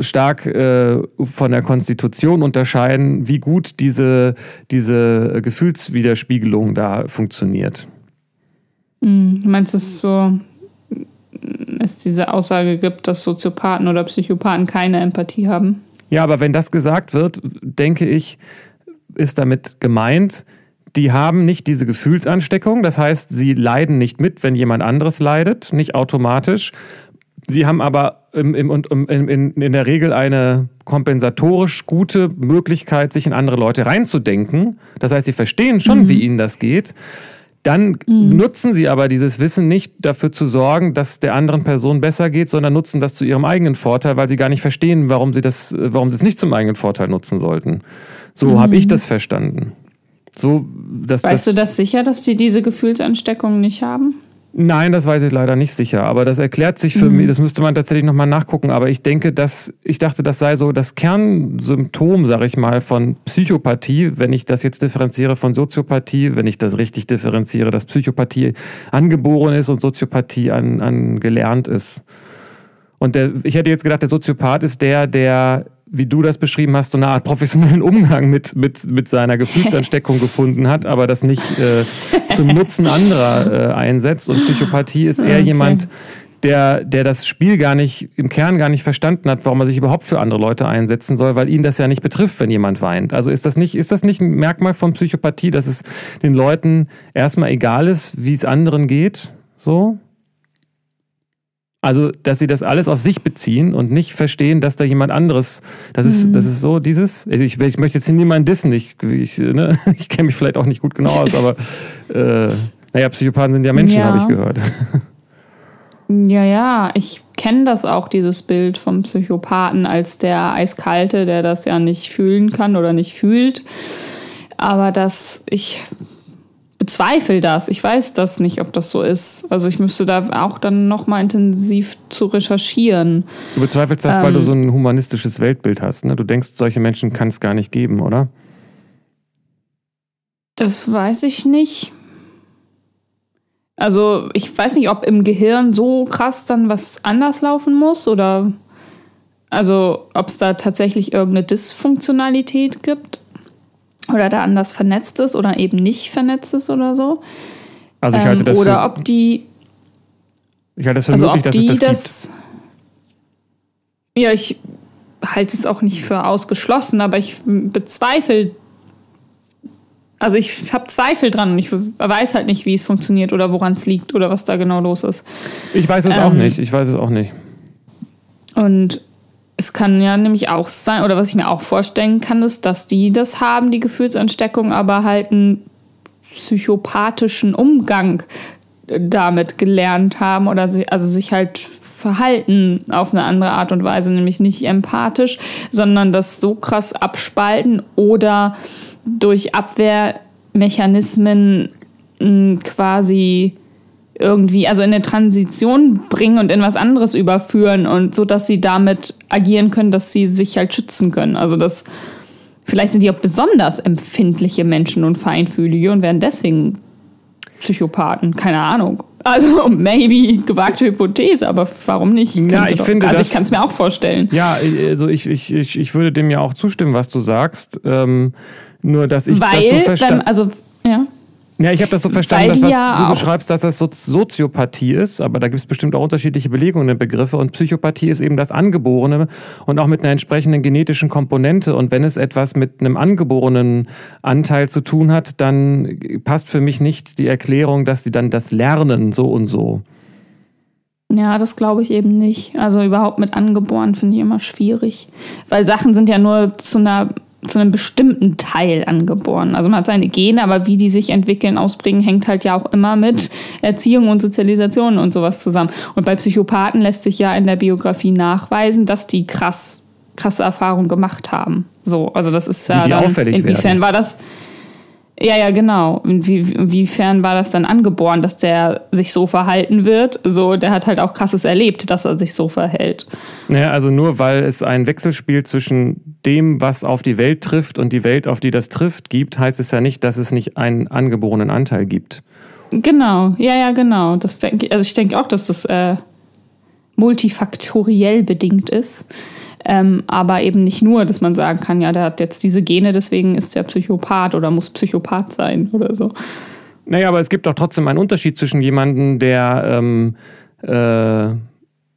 S1: stark äh, von der Konstitution unterscheiden, wie gut diese, diese Gefühlswiderspiegelung da funktioniert.
S2: Hm, du meinst es so, es diese Aussage gibt, dass Soziopathen oder Psychopathen keine Empathie haben?
S1: Ja, aber wenn das gesagt wird, denke ich, ist damit gemeint, die haben nicht diese Gefühlsansteckung, das heißt, sie leiden nicht mit, wenn jemand anderes leidet, nicht automatisch. Sie haben aber im, im, im, in, in der Regel eine kompensatorisch gute Möglichkeit, sich in andere Leute reinzudenken. Das heißt, sie verstehen schon, mhm. wie ihnen das geht. Dann mhm. nutzen sie aber dieses Wissen nicht dafür zu sorgen, dass der anderen Person besser geht, sondern nutzen das zu ihrem eigenen Vorteil, weil sie gar nicht verstehen, warum sie das, warum sie es nicht zum eigenen Vorteil nutzen sollten. So mhm. habe ich das verstanden. So, dass,
S2: weißt
S1: das,
S2: du das sicher, dass die diese Gefühlsansteckung nicht haben?
S1: Nein, das weiß ich leider nicht sicher. Aber das erklärt sich für mhm. mich, das müsste man tatsächlich nochmal nachgucken. Aber ich denke, dass, ich dachte, das sei so das Kernsymptom, sage ich mal, von Psychopathie, wenn ich das jetzt differenziere von Soziopathie, wenn ich das richtig differenziere, dass Psychopathie angeboren ist und Soziopathie an, angelernt ist. Und der, ich hätte jetzt gedacht, der Soziopath ist der, der wie du das beschrieben hast, so eine Art professionellen Umgang mit, mit, mit seiner Gefühlsansteckung gefunden hat, aber das nicht äh, zum Nutzen anderer äh, einsetzt. Und Psychopathie ist eher okay. jemand, der, der das Spiel gar nicht, im Kern gar nicht verstanden hat, warum er sich überhaupt für andere Leute einsetzen soll, weil ihn das ja nicht betrifft, wenn jemand weint. Also ist das nicht, ist das nicht ein Merkmal von Psychopathie, dass es den Leuten erstmal egal ist, wie es anderen geht? So? Also, dass sie das alles auf sich beziehen und nicht verstehen, dass da jemand anderes, das ist, mhm. das ist so dieses, ich, ich möchte jetzt hier niemanden dissen, ich, ich, ne, ich kenne mich vielleicht auch nicht gut genau aus, aber äh, naja, Psychopathen sind ja Menschen, ja. habe ich gehört.
S2: Ja, ja, ich kenne das auch, dieses Bild vom Psychopathen als der Eiskalte, der das ja nicht fühlen kann oder nicht fühlt. Aber dass ich bezweifle das. Ich weiß das nicht, ob das so ist. Also ich müsste da auch dann noch mal intensiv zu recherchieren.
S1: Du bezweifelst das, ähm, weil du ähm. so ein humanistisches Weltbild hast. Ne? Du denkst, solche Menschen kann es gar nicht geben, oder?
S2: Das weiß ich nicht. Also ich weiß nicht, ob im Gehirn so krass dann was anders laufen muss oder also ob es da tatsächlich irgendeine Dysfunktionalität gibt oder da anders vernetzt ist oder eben nicht vernetzt ist oder so.
S1: Also ich halte das
S2: ähm, oder für, ob die
S1: ich halte das für also möglich, dass es das, das gibt.
S2: Ja, ich halte es auch nicht für ausgeschlossen, aber ich bezweifle also ich habe Zweifel dran und ich weiß halt nicht, wie es funktioniert oder woran es liegt oder was da genau los ist.
S1: Ich weiß es ähm, auch nicht. Ich weiß es auch nicht.
S2: Und es kann ja nämlich auch sein, oder was ich mir auch vorstellen kann, ist, dass die das haben, die Gefühlsansteckung, aber halt einen psychopathischen Umgang damit gelernt haben oder sie, also sich halt verhalten auf eine andere Art und Weise, nämlich nicht empathisch, sondern das so krass abspalten oder durch Abwehrmechanismen hm, quasi irgendwie, also in eine Transition bringen und in was anderes überführen und so, dass sie damit agieren können, dass sie sich halt schützen können. Also das, vielleicht sind die auch besonders empfindliche Menschen und feinfühlige und werden deswegen Psychopathen, keine Ahnung. Also maybe gewagte Hypothese, aber warum nicht?
S1: Ja, ich doch, finde,
S2: also ich kann es mir auch vorstellen.
S1: Ja, also ich, ich, ich, ich würde dem ja auch zustimmen, was du sagst. Ähm, nur dass ich
S2: Weil,
S1: das so verstanden.
S2: Also ja.
S1: Ja, ich habe das so verstanden, dass was ja du beschreibst, dass das so Soziopathie ist, aber da gibt es bestimmt auch unterschiedliche Belegungen der Begriffe und Psychopathie ist eben das Angeborene und auch mit einer entsprechenden genetischen Komponente und wenn es etwas mit einem angeborenen Anteil zu tun hat, dann passt für mich nicht die Erklärung, dass sie dann das lernen so und so.
S2: Ja, das glaube ich eben nicht. Also überhaupt mit angeboren finde ich immer schwierig, weil Sachen sind ja nur zu einer zu einem bestimmten Teil angeboren. Also man hat seine Gene, aber wie die sich entwickeln, ausbringen, hängt halt ja auch immer mit Erziehung und Sozialisation und sowas zusammen. Und bei Psychopathen lässt sich ja in der Biografie nachweisen, dass die krass krasse Erfahrungen gemacht haben. So, also das ist ja
S1: dann, inwiefern
S2: werden. war das ja, ja, genau. Wie, inwiefern war das dann angeboren, dass der sich so verhalten wird? So, der hat halt auch krasses erlebt, dass er sich so verhält.
S1: Naja, also nur weil es ein Wechselspiel zwischen dem, was auf die Welt trifft und die Welt, auf die das trifft, gibt, heißt es ja nicht, dass es nicht einen angeborenen Anteil gibt.
S2: Genau, ja, ja, genau. Das denke also ich denke auch, dass das äh, multifaktoriell bedingt ist. Ähm, aber eben nicht nur, dass man sagen kann, ja, der hat jetzt diese Gene, deswegen ist der Psychopath oder muss Psychopath sein oder so.
S1: Naja, aber es gibt auch trotzdem einen Unterschied zwischen jemandem, der ähm, äh,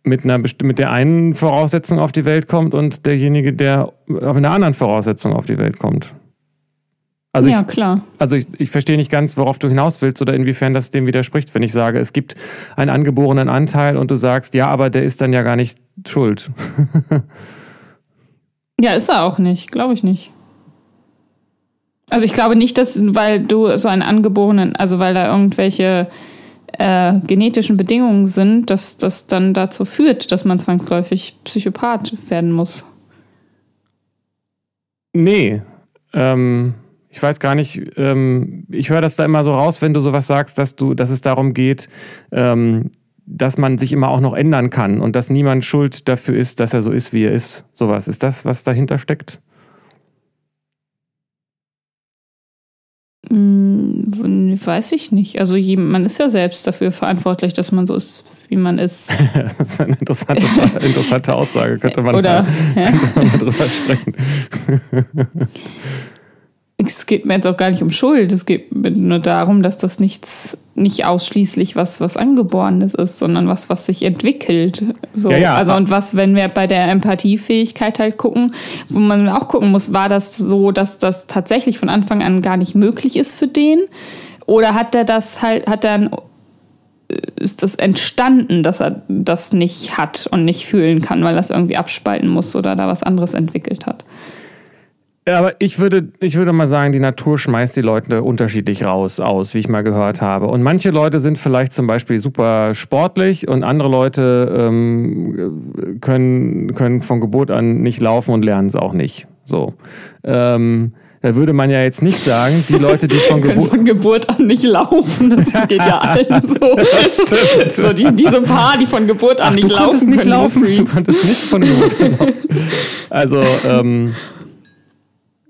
S1: mit, einer, mit der einen Voraussetzung auf die Welt kommt und derjenige, der auf einer anderen Voraussetzung auf die Welt kommt. Also
S2: ja,
S1: ich,
S2: klar.
S1: Also ich, ich verstehe nicht ganz, worauf du hinaus willst oder inwiefern das dem widerspricht, wenn ich sage, es gibt einen angeborenen Anteil und du sagst, ja, aber der ist dann ja gar nicht schuld.
S2: ja, ist er auch nicht, glaube ich nicht. Also ich glaube nicht, dass, weil du so einen angeborenen, also weil da irgendwelche äh, genetischen Bedingungen sind, dass das dann dazu führt, dass man zwangsläufig Psychopath werden muss.
S1: Nee. Ähm, ich weiß gar nicht, ähm, ich höre das da immer so raus, wenn du sowas sagst, dass du, dass es darum geht, ähm, dass man sich immer auch noch ändern kann und dass niemand schuld dafür ist, dass er so ist, wie er ist. Sowas. Ist das, was dahinter steckt?
S2: Hm, weiß ich nicht. Also man ist ja selbst dafür verantwortlich, dass man so ist, wie man ist.
S1: das ist eine interessante, interessante Aussage. Könnte man,
S2: Oder,
S1: mal, ja. könnte man mal drüber sprechen.
S2: es geht mir jetzt auch gar nicht um Schuld. Es geht mir nur darum, dass das nichts, nicht ausschließlich was, was Angeborenes ist, sondern was, was sich entwickelt. So.
S1: Ja, ja.
S2: Also, und was, wenn wir bei der Empathiefähigkeit halt gucken, wo man auch gucken muss, war das so, dass das tatsächlich von Anfang an gar nicht möglich ist für den? Oder hat er das halt, hat er ein ist das entstanden, dass er das nicht hat und nicht fühlen kann, weil er das irgendwie abspalten muss oder da was anderes entwickelt hat.
S1: Ja, aber ich würde, ich würde mal sagen, die Natur schmeißt die Leute unterschiedlich raus, aus, wie ich mal gehört habe. Und manche Leute sind vielleicht zum Beispiel super sportlich und andere Leute ähm, können, können von Geburt an nicht laufen und lernen es auch nicht. So. Ähm, da würde man ja jetzt nicht sagen, die Leute, die von,
S2: Geburt von Geburt an nicht laufen, das geht ja allen so. Das stimmt. So die, diese Paar, die von Geburt an Ach, nicht laufen
S1: nicht können, laufen. Du konntest nicht von Geburt an laufen. Also, ähm,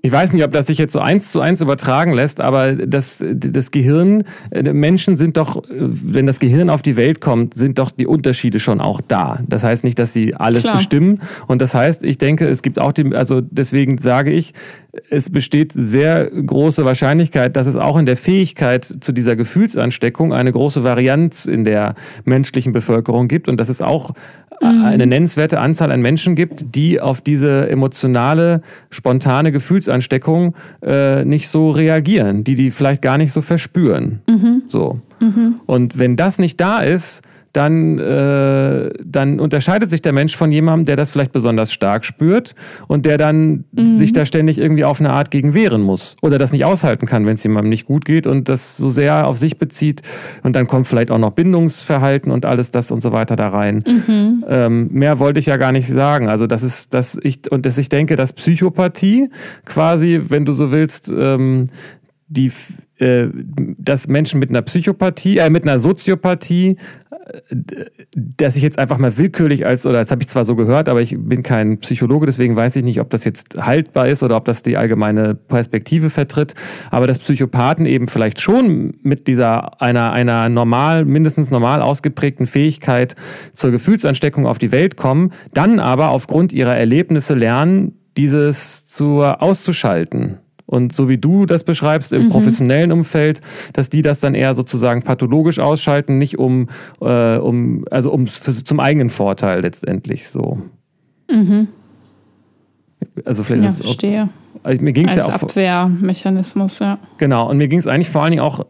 S1: ich weiß nicht, ob das sich jetzt so eins zu eins übertragen lässt, aber das, das Gehirn, äh, Menschen sind doch, wenn das Gehirn auf die Welt kommt, sind doch die Unterschiede schon auch da. Das heißt nicht, dass sie alles Klar. bestimmen. Und das heißt, ich denke, es gibt auch die, also deswegen sage ich, es besteht sehr große Wahrscheinlichkeit, dass es auch in der Fähigkeit zu dieser Gefühlsansteckung eine große Varianz in der menschlichen Bevölkerung gibt und dass es auch mhm. eine nennenswerte Anzahl an Menschen gibt, die auf diese emotionale, spontane Gefühlsansteckung äh, nicht so reagieren, die die vielleicht gar nicht so verspüren. Mhm. So. Mhm. Und wenn das nicht da ist, dann, äh, dann unterscheidet sich der Mensch von jemandem, der das vielleicht besonders stark spürt und der dann mhm. sich da ständig irgendwie auf eine Art gegen wehren muss oder das nicht aushalten kann, wenn es jemandem nicht gut geht und das so sehr auf sich bezieht. Und dann kommt vielleicht auch noch Bindungsverhalten und alles das und so weiter da rein. Mhm. Ähm, mehr wollte ich ja gar nicht sagen. Also das ist, dass ich, und dass ich denke, dass Psychopathie quasi, wenn du so willst, ähm, die, äh, dass Menschen mit einer Psychopathie, äh, mit einer Soziopathie dass ich jetzt einfach mal willkürlich als, oder das habe ich zwar so gehört, aber ich bin kein Psychologe, deswegen weiß ich nicht, ob das jetzt haltbar ist oder ob das die allgemeine Perspektive vertritt, aber dass Psychopathen eben vielleicht schon mit dieser, einer, einer normal, mindestens normal ausgeprägten Fähigkeit zur Gefühlsansteckung auf die Welt kommen, dann aber aufgrund ihrer Erlebnisse lernen, dieses zu auszuschalten. Und so wie du das beschreibst im mhm. professionellen Umfeld, dass die das dann eher sozusagen pathologisch ausschalten, nicht um, äh, um also um für, zum eigenen Vorteil letztendlich so.
S2: Mhm.
S1: Also vielleicht
S2: ja, ist es verstehe.
S1: also mir ging es
S2: ja auch
S1: Abwehrmechanismus,
S2: ja.
S1: Genau, und mir ging es eigentlich vor allen Dingen auch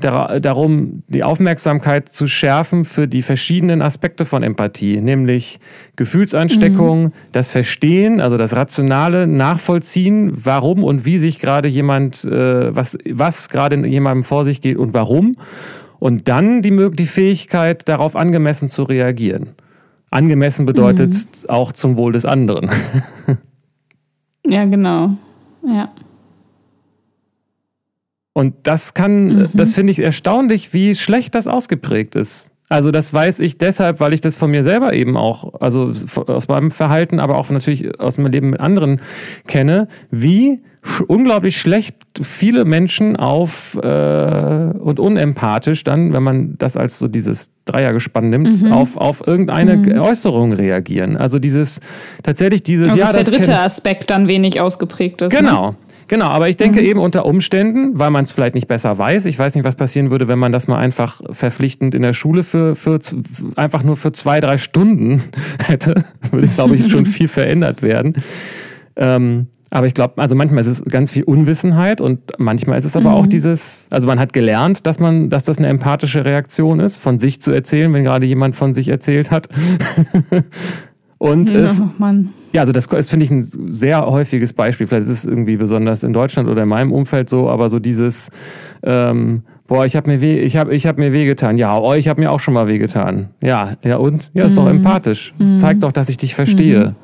S1: dar darum, die Aufmerksamkeit zu schärfen für die verschiedenen Aspekte von Empathie, nämlich Gefühlsansteckung, mhm. das Verstehen, also das rationale Nachvollziehen, warum und wie sich gerade jemand, äh, was, was gerade in jemandem vor sich geht und warum. Und dann die, die Fähigkeit, darauf angemessen zu reagieren. Angemessen bedeutet mhm. auch zum Wohl des anderen.
S2: ja, genau. Ja.
S1: Und das kann, mhm. das finde ich erstaunlich, wie schlecht das ausgeprägt ist. Also das weiß ich deshalb, weil ich das von mir selber eben auch, also aus meinem Verhalten, aber auch natürlich aus meinem Leben mit anderen kenne, wie unglaublich schlecht viele Menschen auf äh, und unempathisch dann, wenn man das als so dieses Dreiergespann nimmt, mhm. auf, auf irgendeine mhm. Äußerung reagieren. Also dieses tatsächlich dieses
S2: also ja, ist der dritte Aspekt dann wenig ausgeprägt ist.
S1: Ne? Genau. Ne? Genau, aber ich denke mhm. eben unter Umständen, weil man es vielleicht nicht besser weiß, ich weiß nicht, was passieren würde, wenn man das mal einfach verpflichtend in der Schule für, für einfach nur für zwei, drei Stunden hätte, würde, glaube ich, schon viel verändert werden. Ähm, aber ich glaube, also manchmal ist es ganz viel Unwissenheit und manchmal ist es aber mhm. auch dieses, also man hat gelernt, dass man, dass das eine empathische Reaktion ist, von sich zu erzählen, wenn gerade jemand von sich erzählt hat. und ja, es, Mann. Ja, also das ist, finde ich, ein sehr häufiges Beispiel. Vielleicht ist es irgendwie besonders in Deutschland oder in meinem Umfeld so, aber so dieses, ähm, boah, ich habe mir weh, ich habe ich hab mir wehgetan. Ja, oh, ich habe mir auch schon mal wehgetan. Ja, ja und? Ja, ist mhm. doch empathisch. Mhm. Zeig doch, dass ich dich verstehe. Mhm.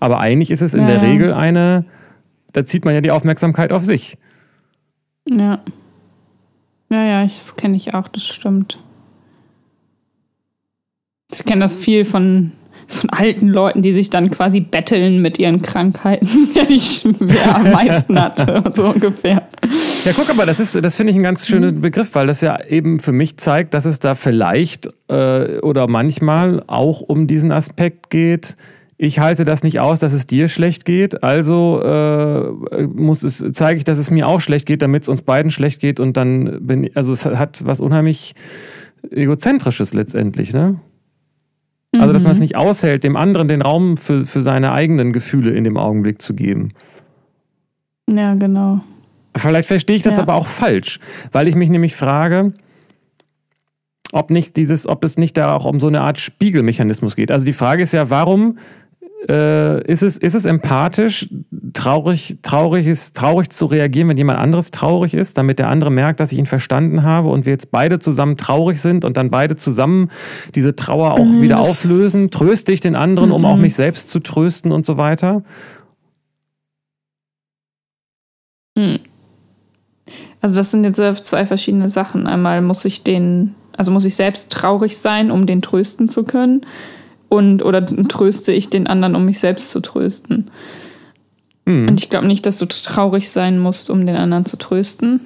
S1: Aber eigentlich ist es in ja, der Regel eine, da zieht man ja die Aufmerksamkeit auf sich.
S2: Ja. Ja, ja, das kenne ich auch, das stimmt. Ich kenne das viel von von alten Leuten, die sich dann quasi betteln mit ihren Krankheiten, wer, die, wer am meisten hat, so ungefähr.
S1: Ja, guck, aber das ist, das finde ich ein ganz schöner mhm. Begriff, weil das ja eben für mich zeigt, dass es da vielleicht äh, oder manchmal auch um diesen Aspekt geht. Ich halte das nicht aus, dass es dir schlecht geht, also äh, muss es, zeige ich, dass es mir auch schlecht geht, damit es uns beiden schlecht geht und dann bin also es hat was unheimlich egozentrisches letztendlich, ne? Also, dass man es mhm. nicht aushält, dem anderen den Raum für, für seine eigenen Gefühle in dem Augenblick zu geben.
S2: Ja, genau.
S1: Vielleicht verstehe ich das ja. aber auch falsch, weil ich mich nämlich frage, ob nicht dieses, ob es nicht da auch um so eine Art Spiegelmechanismus geht. Also die Frage ist ja, warum äh, ist, es, ist es empathisch, traurig, traurig, ist, traurig zu reagieren, wenn jemand anderes traurig ist, damit der andere merkt, dass ich ihn verstanden habe und wir jetzt beide zusammen traurig sind und dann beide zusammen diese Trauer auch mhm, wieder auflösen? Tröste ich den anderen, um auch mhm. mich selbst zu trösten und so weiter?
S2: Mhm. Also das sind jetzt zwei verschiedene Sachen. Einmal muss ich den, also muss ich selbst traurig sein, um den trösten zu können und oder tröste ich den anderen, um mich selbst zu trösten. Mhm. Und ich glaube nicht, dass du traurig sein musst, um den anderen zu trösten.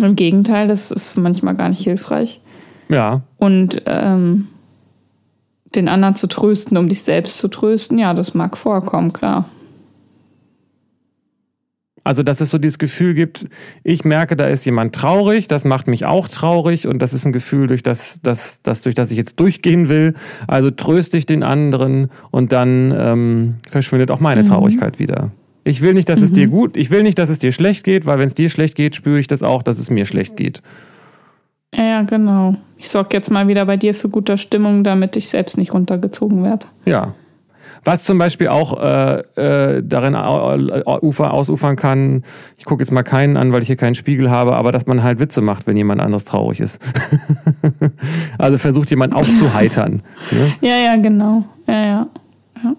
S2: Im Gegenteil, das ist manchmal gar nicht hilfreich.
S1: Ja.
S2: Und ähm, den anderen zu trösten, um dich selbst zu trösten, ja, das mag vorkommen, klar.
S1: Also, dass es so dieses Gefühl gibt, ich merke, da ist jemand traurig, das macht mich auch traurig und das ist ein Gefühl, durch das, das, das, durch das ich jetzt durchgehen will. Also tröste ich den anderen und dann ähm, verschwindet auch meine mhm. Traurigkeit wieder. Ich will nicht, dass mhm. es dir gut, ich will nicht, dass es dir schlecht geht, weil wenn es dir schlecht geht, spüre ich das auch, dass es mir schlecht geht.
S2: Ja, ja, genau. Ich sorge jetzt mal wieder bei dir für gute Stimmung, damit ich selbst nicht runtergezogen werde.
S1: Ja, was zum Beispiel auch äh, äh, darin ufer, ausufern kann, ich gucke jetzt mal keinen an, weil ich hier keinen Spiegel habe, aber dass man halt Witze macht, wenn jemand anderes traurig ist. also versucht jemand aufzuheitern.
S2: ne? Ja, ja, genau. Ja, ja. ja.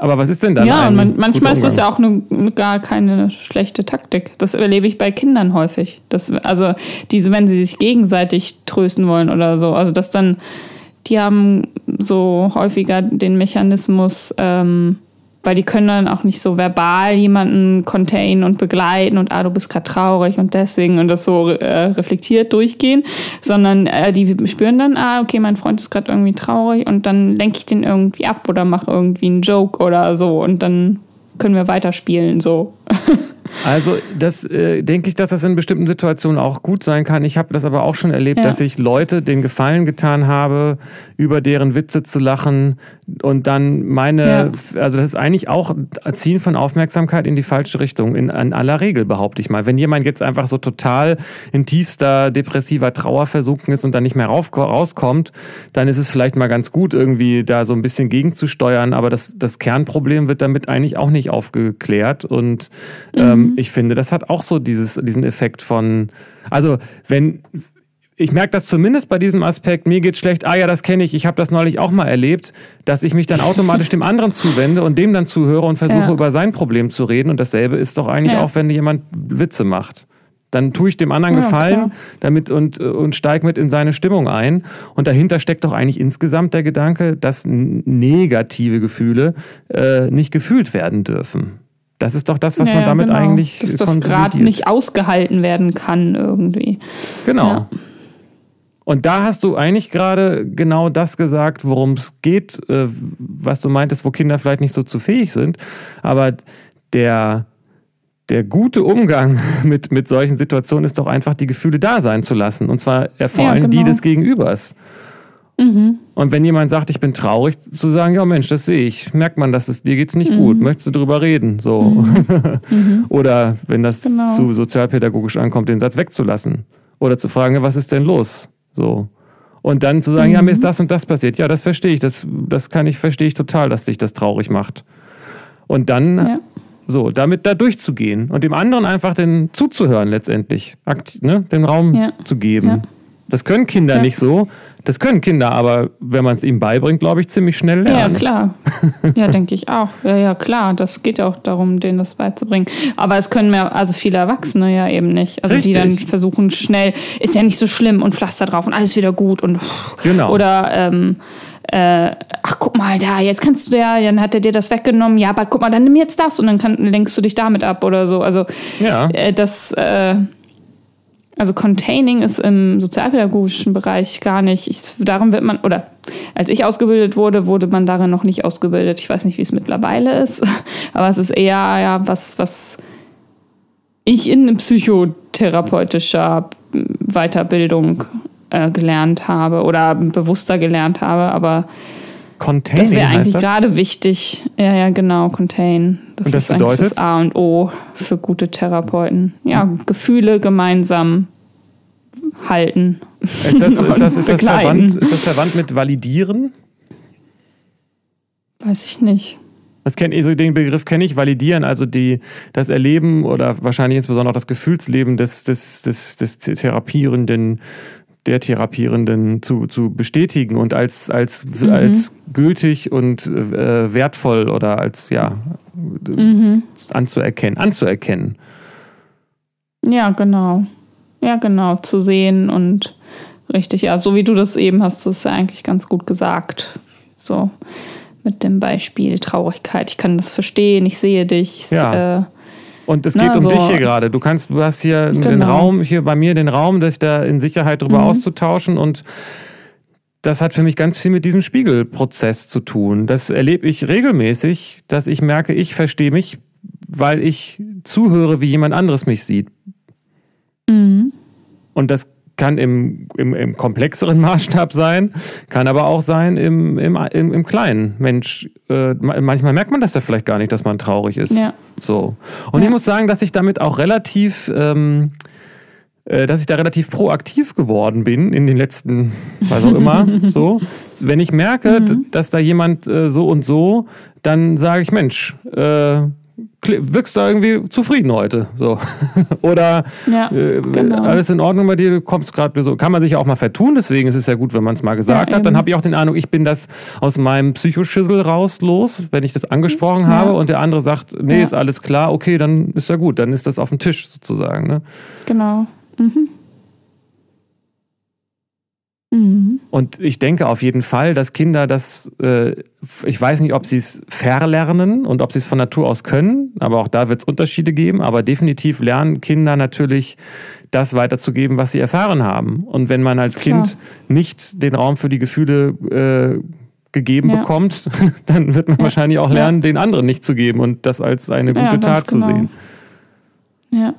S1: Aber was ist denn dann?
S2: Ja, und man, manchmal ist das ja auch eine, gar keine schlechte Taktik. Das erlebe ich bei Kindern häufig. Das, also diese, wenn sie sich gegenseitig trösten wollen oder so. Also dass dann die haben so häufiger den Mechanismus, ähm, weil die können dann auch nicht so verbal jemanden containen und begleiten und ah, du bist gerade traurig und deswegen und das so äh, reflektiert durchgehen, sondern äh, die spüren dann, ah, okay, mein Freund ist gerade irgendwie traurig und dann lenke ich den irgendwie ab oder mache irgendwie einen Joke oder so und dann können wir weiterspielen so.
S1: Also, das äh, denke ich, dass das in bestimmten Situationen auch gut sein kann. Ich habe das aber auch schon erlebt, ja. dass ich Leute den Gefallen getan habe, über deren Witze zu lachen und dann meine, ja. also das ist eigentlich auch Ziehen von Aufmerksamkeit in die falsche Richtung, in, in aller Regel, behaupte ich mal. Wenn jemand jetzt einfach so total in tiefster depressiver Trauer versunken ist und dann nicht mehr rauf, rauskommt, dann ist es vielleicht mal ganz gut, irgendwie da so ein bisschen gegenzusteuern, aber das, das Kernproblem wird damit eigentlich auch nicht aufgeklärt und ähm, mhm. ich finde, das hat auch so dieses, diesen Effekt von, also wenn, ich merke das zumindest bei diesem Aspekt, mir geht schlecht, ah ja, das kenne ich, ich habe das neulich auch mal erlebt, dass ich mich dann automatisch dem anderen zuwende und dem dann zuhöre und versuche ja. über sein Problem zu reden. Und dasselbe ist doch eigentlich ja. auch, wenn jemand Witze macht. Dann tue ich dem anderen ja, Gefallen klar. damit und, und steige mit in seine Stimmung ein. Und dahinter steckt doch eigentlich insgesamt der Gedanke, dass negative Gefühle äh, nicht gefühlt werden dürfen. Das ist doch das, was ja, man damit genau. eigentlich.
S2: Dass das gerade nicht ausgehalten werden kann, irgendwie.
S1: Genau. Ja. Und da hast du eigentlich gerade genau das gesagt, worum es geht, äh, was du meintest, wo Kinder vielleicht nicht so zu fähig sind. Aber der, der gute Umgang mit, mit solchen Situationen ist doch einfach, die Gefühle da sein zu lassen. Und zwar vor allem genau. die des Gegenübers. Mhm. Und wenn jemand sagt, ich bin traurig, zu sagen, ja Mensch, das sehe ich, merkt man, dass es dir geht's nicht mhm. gut, möchtest du drüber reden, so. Mhm. mhm. Oder wenn das genau. zu sozialpädagogisch ankommt, den Satz wegzulassen. Oder zu fragen, was ist denn los? So. Und dann zu sagen, ja, mir ist mhm. das und das passiert. Ja, das verstehe ich, das, das kann ich, verstehe ich total, dass dich das traurig macht. Und dann ja. so, damit da durchzugehen und dem anderen einfach den zuzuhören letztendlich, Akt, ne, den Raum ja. zu geben. Ja. Das können Kinder nicht so. Das können Kinder, aber wenn man es ihnen beibringt, glaube ich, ziemlich schnell lernen.
S2: Ja, klar. Ja, denke ich auch. Ja, ja, klar. Das geht auch darum, denen das beizubringen. Aber es können mehr, also viele Erwachsene ja eben nicht. Also Richtig. die dann versuchen schnell, ist ja nicht so schlimm und Pflaster drauf und alles wieder gut und
S1: genau.
S2: oder ähm, äh, ach guck mal, da, jetzt kannst du ja, dann hat er dir das weggenommen, ja, aber guck mal, dann nimm jetzt das und dann kann, lenkst du dich damit ab oder so. Also ja. äh, das äh, also Containing ist im sozialpädagogischen Bereich gar nicht. Ich, darum wird man, oder als ich ausgebildet wurde, wurde man darin noch nicht ausgebildet. Ich weiß nicht, wie es mittlerweile ist, aber es ist eher ja, was, was ich in psychotherapeutischer Weiterbildung äh, gelernt habe oder bewusster gelernt habe, aber
S1: Containing
S2: das wäre eigentlich gerade wichtig. Ja, ja, genau, contain. Das, das ist bedeutet? eigentlich das A und O für gute Therapeuten. Ja, Gefühle gemeinsam halten.
S1: Ist das, ist das, ist das, verwandt, ist das verwandt mit validieren?
S2: Weiß ich nicht.
S1: Das kenn, also den Begriff kenne ich, validieren, also die, das Erleben oder wahrscheinlich insbesondere auch das Gefühlsleben des, des, des, des Therapierenden, der Therapierenden zu, zu bestätigen und als, als, mhm. als gültig und äh, wertvoll oder als ja mhm. anzuerkennen, anzuerkennen.
S2: Ja, genau. Ja, genau, zu sehen und richtig, ja, so wie du das eben hast, das ist ja eigentlich ganz gut gesagt. So mit dem Beispiel Traurigkeit. Ich kann das verstehen, ich sehe dich.
S1: Ja. Äh, und es geht Na, um so dich hier gerade. Du kannst, du hast hier genau. den Raum, hier bei mir den Raum, dich da in Sicherheit drüber mhm. auszutauschen und das hat für mich ganz viel mit diesem Spiegelprozess zu tun. Das erlebe ich regelmäßig, dass ich merke, ich verstehe mich, weil ich zuhöre, wie jemand anderes mich sieht. Mhm. Und das kann im, im, im, komplexeren Maßstab sein, kann aber auch sein im, im, im, im Kleinen. Mensch, äh, manchmal merkt man das ja vielleicht gar nicht, dass man traurig ist. Ja. So. Und ja. ich muss sagen, dass ich damit auch relativ, ähm, äh, dass ich da relativ proaktiv geworden bin in den letzten, was auch immer, so. Wenn ich merke, mhm. dass da jemand äh, so und so, dann sage ich, Mensch, äh, wirkst du irgendwie zufrieden heute. So. Oder ja, äh, genau. alles in Ordnung bei dir, du kommst gerade so. Kann man sich ja auch mal vertun, deswegen ist es ja gut, wenn man es mal gesagt ja, hat. Dann habe ich auch den Eindruck, ich bin das aus meinem Psychoschissel raus los, wenn ich das angesprochen ja. habe und der andere sagt, nee, ist alles klar, okay, dann ist ja gut, dann ist das auf dem Tisch sozusagen. Ne?
S2: Genau. Mhm.
S1: Mhm. Und ich denke auf jeden Fall, dass Kinder das, äh, ich weiß nicht, ob sie es verlernen und ob sie es von Natur aus können, aber auch da wird es Unterschiede geben, aber definitiv lernen Kinder natürlich das weiterzugeben, was sie erfahren haben. Und wenn man als Klar. Kind nicht den Raum für die Gefühle äh, gegeben ja. bekommt, dann wird man ja. wahrscheinlich auch lernen, ja. den anderen nicht zu geben und das als eine gute Tat genau. zu sehen.
S2: Ja.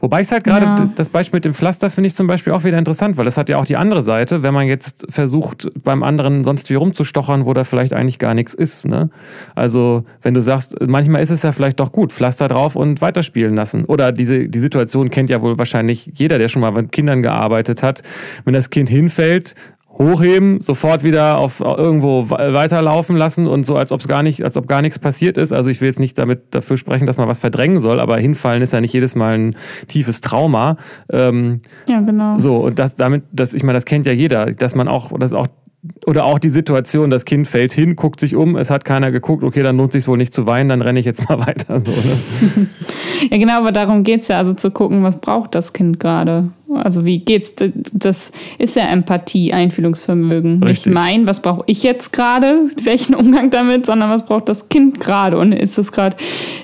S1: Wobei ich halt gerade
S2: Ja.
S1: das Beispiel mit dem Pflaster finde ich zum Beispiel auch wieder interessant, weil das hat ja auch die andere Seite, wenn man jetzt versucht, beim anderen sonst wie rumzustochern, wo da vielleicht eigentlich gar nichts ist. Ne? Also, wenn du sagst, manchmal ist es ja vielleicht doch gut, Pflaster drauf und weiterspielen lassen. Oder diese, die Situation kennt ja wohl wahrscheinlich jeder, der schon mal mit Kindern gearbeitet hat. Wenn das Kind hinfällt, hochheben, sofort wieder auf irgendwo we- weiterlaufen lassen und so, als ob es gar nicht, als ob gar nichts passiert ist. Also ich will jetzt nicht damit dafür sprechen, dass man was verdrängen soll, aber hinfallen ist ja nicht jedes Mal ein tiefes Trauma. Ähm,
S2: Ja, genau.
S1: so, und das damit, das, ich meine, das kennt ja jeder, dass man auch, das auch, oder auch die Situation, das Kind fällt hin, guckt sich um, es hat keiner geguckt, okay, dann lohnt sich wohl nicht zu weinen, dann renne ich jetzt mal weiter. So, ne?
S2: Ja, genau, aber darum geht es ja, also zu gucken, was braucht das Kind gerade. Also wie geht's? Das ist ja Empathie, Einfühlungsvermögen.
S1: Richtig.
S2: Nicht mein, was brauche ich jetzt gerade, welchen Umgang damit, sondern was braucht das Kind gerade. Und ist es gerade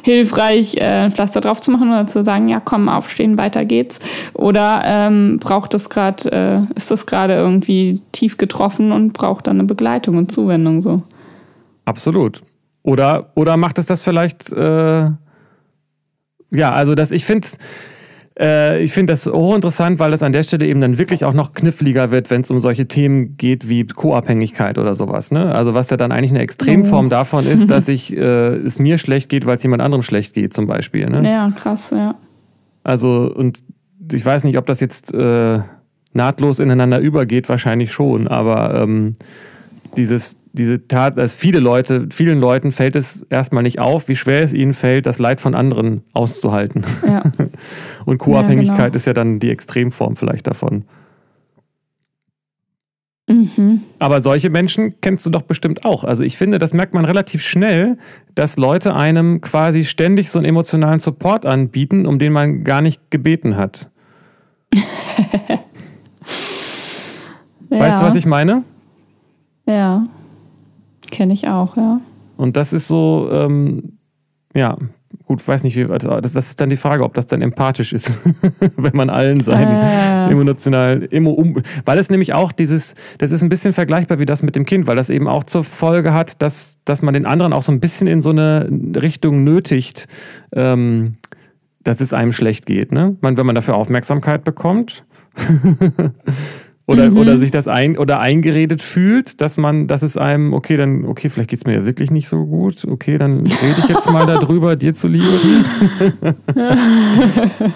S2: hilfreich, äh, ein Pflaster drauf zu machen oder zu sagen, ja komm, aufstehen, weiter geht's. Oder ähm, braucht das gerade, äh, ist das gerade irgendwie tief getroffen und braucht dann eine Begleitung und Zuwendung so.
S1: Absolut. Oder, oder macht es das vielleicht, äh, ja, also das, ich finde äh, ich finde das hochinteressant, weil es an der Stelle eben dann wirklich auch noch kniffliger wird, wenn es um solche Themen geht wie Co-Abhängigkeit oder sowas. Ne? Also was ja dann eigentlich eine Extremform
S2: Oh.
S1: davon ist, dass ich, äh, es mir schlecht geht, weil es jemand anderem schlecht geht zum Beispiel. Ne?
S2: Ja, krass, ja.
S1: Also, und ich weiß nicht, ob das jetzt äh, nahtlos ineinander übergeht, wahrscheinlich schon, aber ähm, dieses, diese Tat, dass viele Leute, vielen Leuten fällt es erstmal nicht auf, wie schwer es ihnen fällt, das Leid von anderen auszuhalten.
S2: Ja.
S1: Und Co-Abhängigkeit
S2: Ja, genau.
S1: ist ja dann die Extremform vielleicht davon.
S2: Mhm.
S1: Aber solche Menschen kennst du doch bestimmt auch. Also ich finde, das merkt man relativ schnell, dass Leute einem quasi ständig so einen emotionalen Support anbieten, um den man gar nicht gebeten hat. Weißt du, was ich meine?
S2: Ja. Kenne ich auch, ja.
S1: Und das ist so, ähm, ja, gut, weiß nicht, wie, das, das ist dann die Frage, ob das dann empathisch ist, wenn man allen seinen
S2: Äh.
S1: emotional, emo, um, weil es nämlich auch dieses, das ist ein bisschen vergleichbar wie das mit dem Kind, weil das eben auch zur Folge hat, dass, dass man den anderen auch so ein bisschen in so eine Richtung nötigt, ähm, dass es einem schlecht geht. Ne? Man, wenn man dafür Aufmerksamkeit bekommt. Oder,
S2: Mhm.
S1: oder sich das ein oder eingeredet fühlt, dass man, dass es einem, okay, dann, okay, vielleicht geht es mir ja wirklich nicht so gut, okay, dann rede ich jetzt mal darüber, dir zuliebe.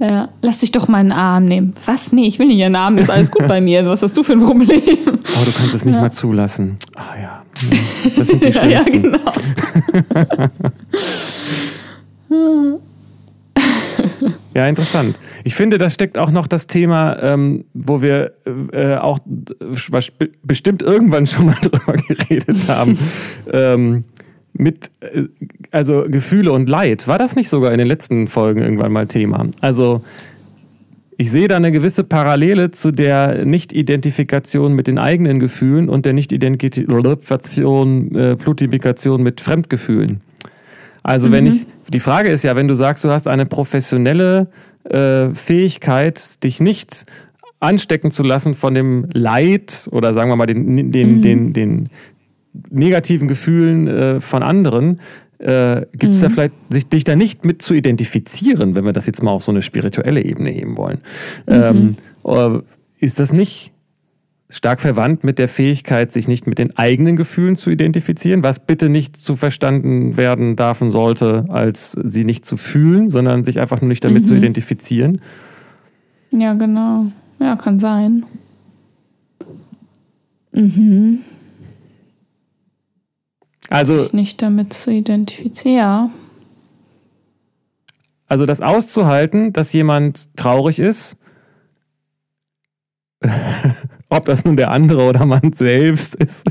S2: Ja. Lass dich doch mal einen Arm nehmen. Was? Nee, ich will nicht einen Arm, ist alles gut bei mir. Also, was hast du für ein Problem?
S1: Oh, du kannst es nicht mal zulassen. Ah ja. Hm, Das sind die
S2: ja, ja,
S1: Schlimmsten.
S2: genau.
S1: Ja, interessant. Ich finde, da steckt auch noch das Thema, ähm, wo wir äh, auch was be- bestimmt irgendwann schon mal drüber geredet haben. ähm, mit, äh, also Gefühle und Leid. War das nicht sogar in den letzten Folgen irgendwann mal Thema? Also, ich sehe da eine gewisse Parallele zu der Nicht-Identifikation mit den eigenen Gefühlen und der Nicht-Identifikation, äh, Plutimikation mit Fremdgefühlen. Also wenn ich, die Frage ist ja, wenn du sagst, du hast eine professionelle äh, Fähigkeit, dich nicht anstecken zu lassen von dem Leid oder sagen wir mal den, den, den, den negativen Gefühlen äh, von anderen, äh, gibt es da vielleicht, sich, dich da nicht mit zu identifizieren, wenn wir das jetzt mal auf so eine spirituelle Ebene heben wollen. Ähm, äh, ist das nicht stark verwandt mit der Fähigkeit, sich nicht mit den eigenen Gefühlen zu identifizieren, was bitte nicht zu verstanden werden darf und sollte, als sie nicht zu fühlen, sondern sich einfach nur nicht damit zu identifizieren.
S2: Ja, genau. Ja, kann sein. Mhm.
S1: Also,
S2: Nicht damit zu identifizieren. Ja.
S1: also das auszuhalten, dass jemand traurig ist, ob das nun der andere oder man selbst ist.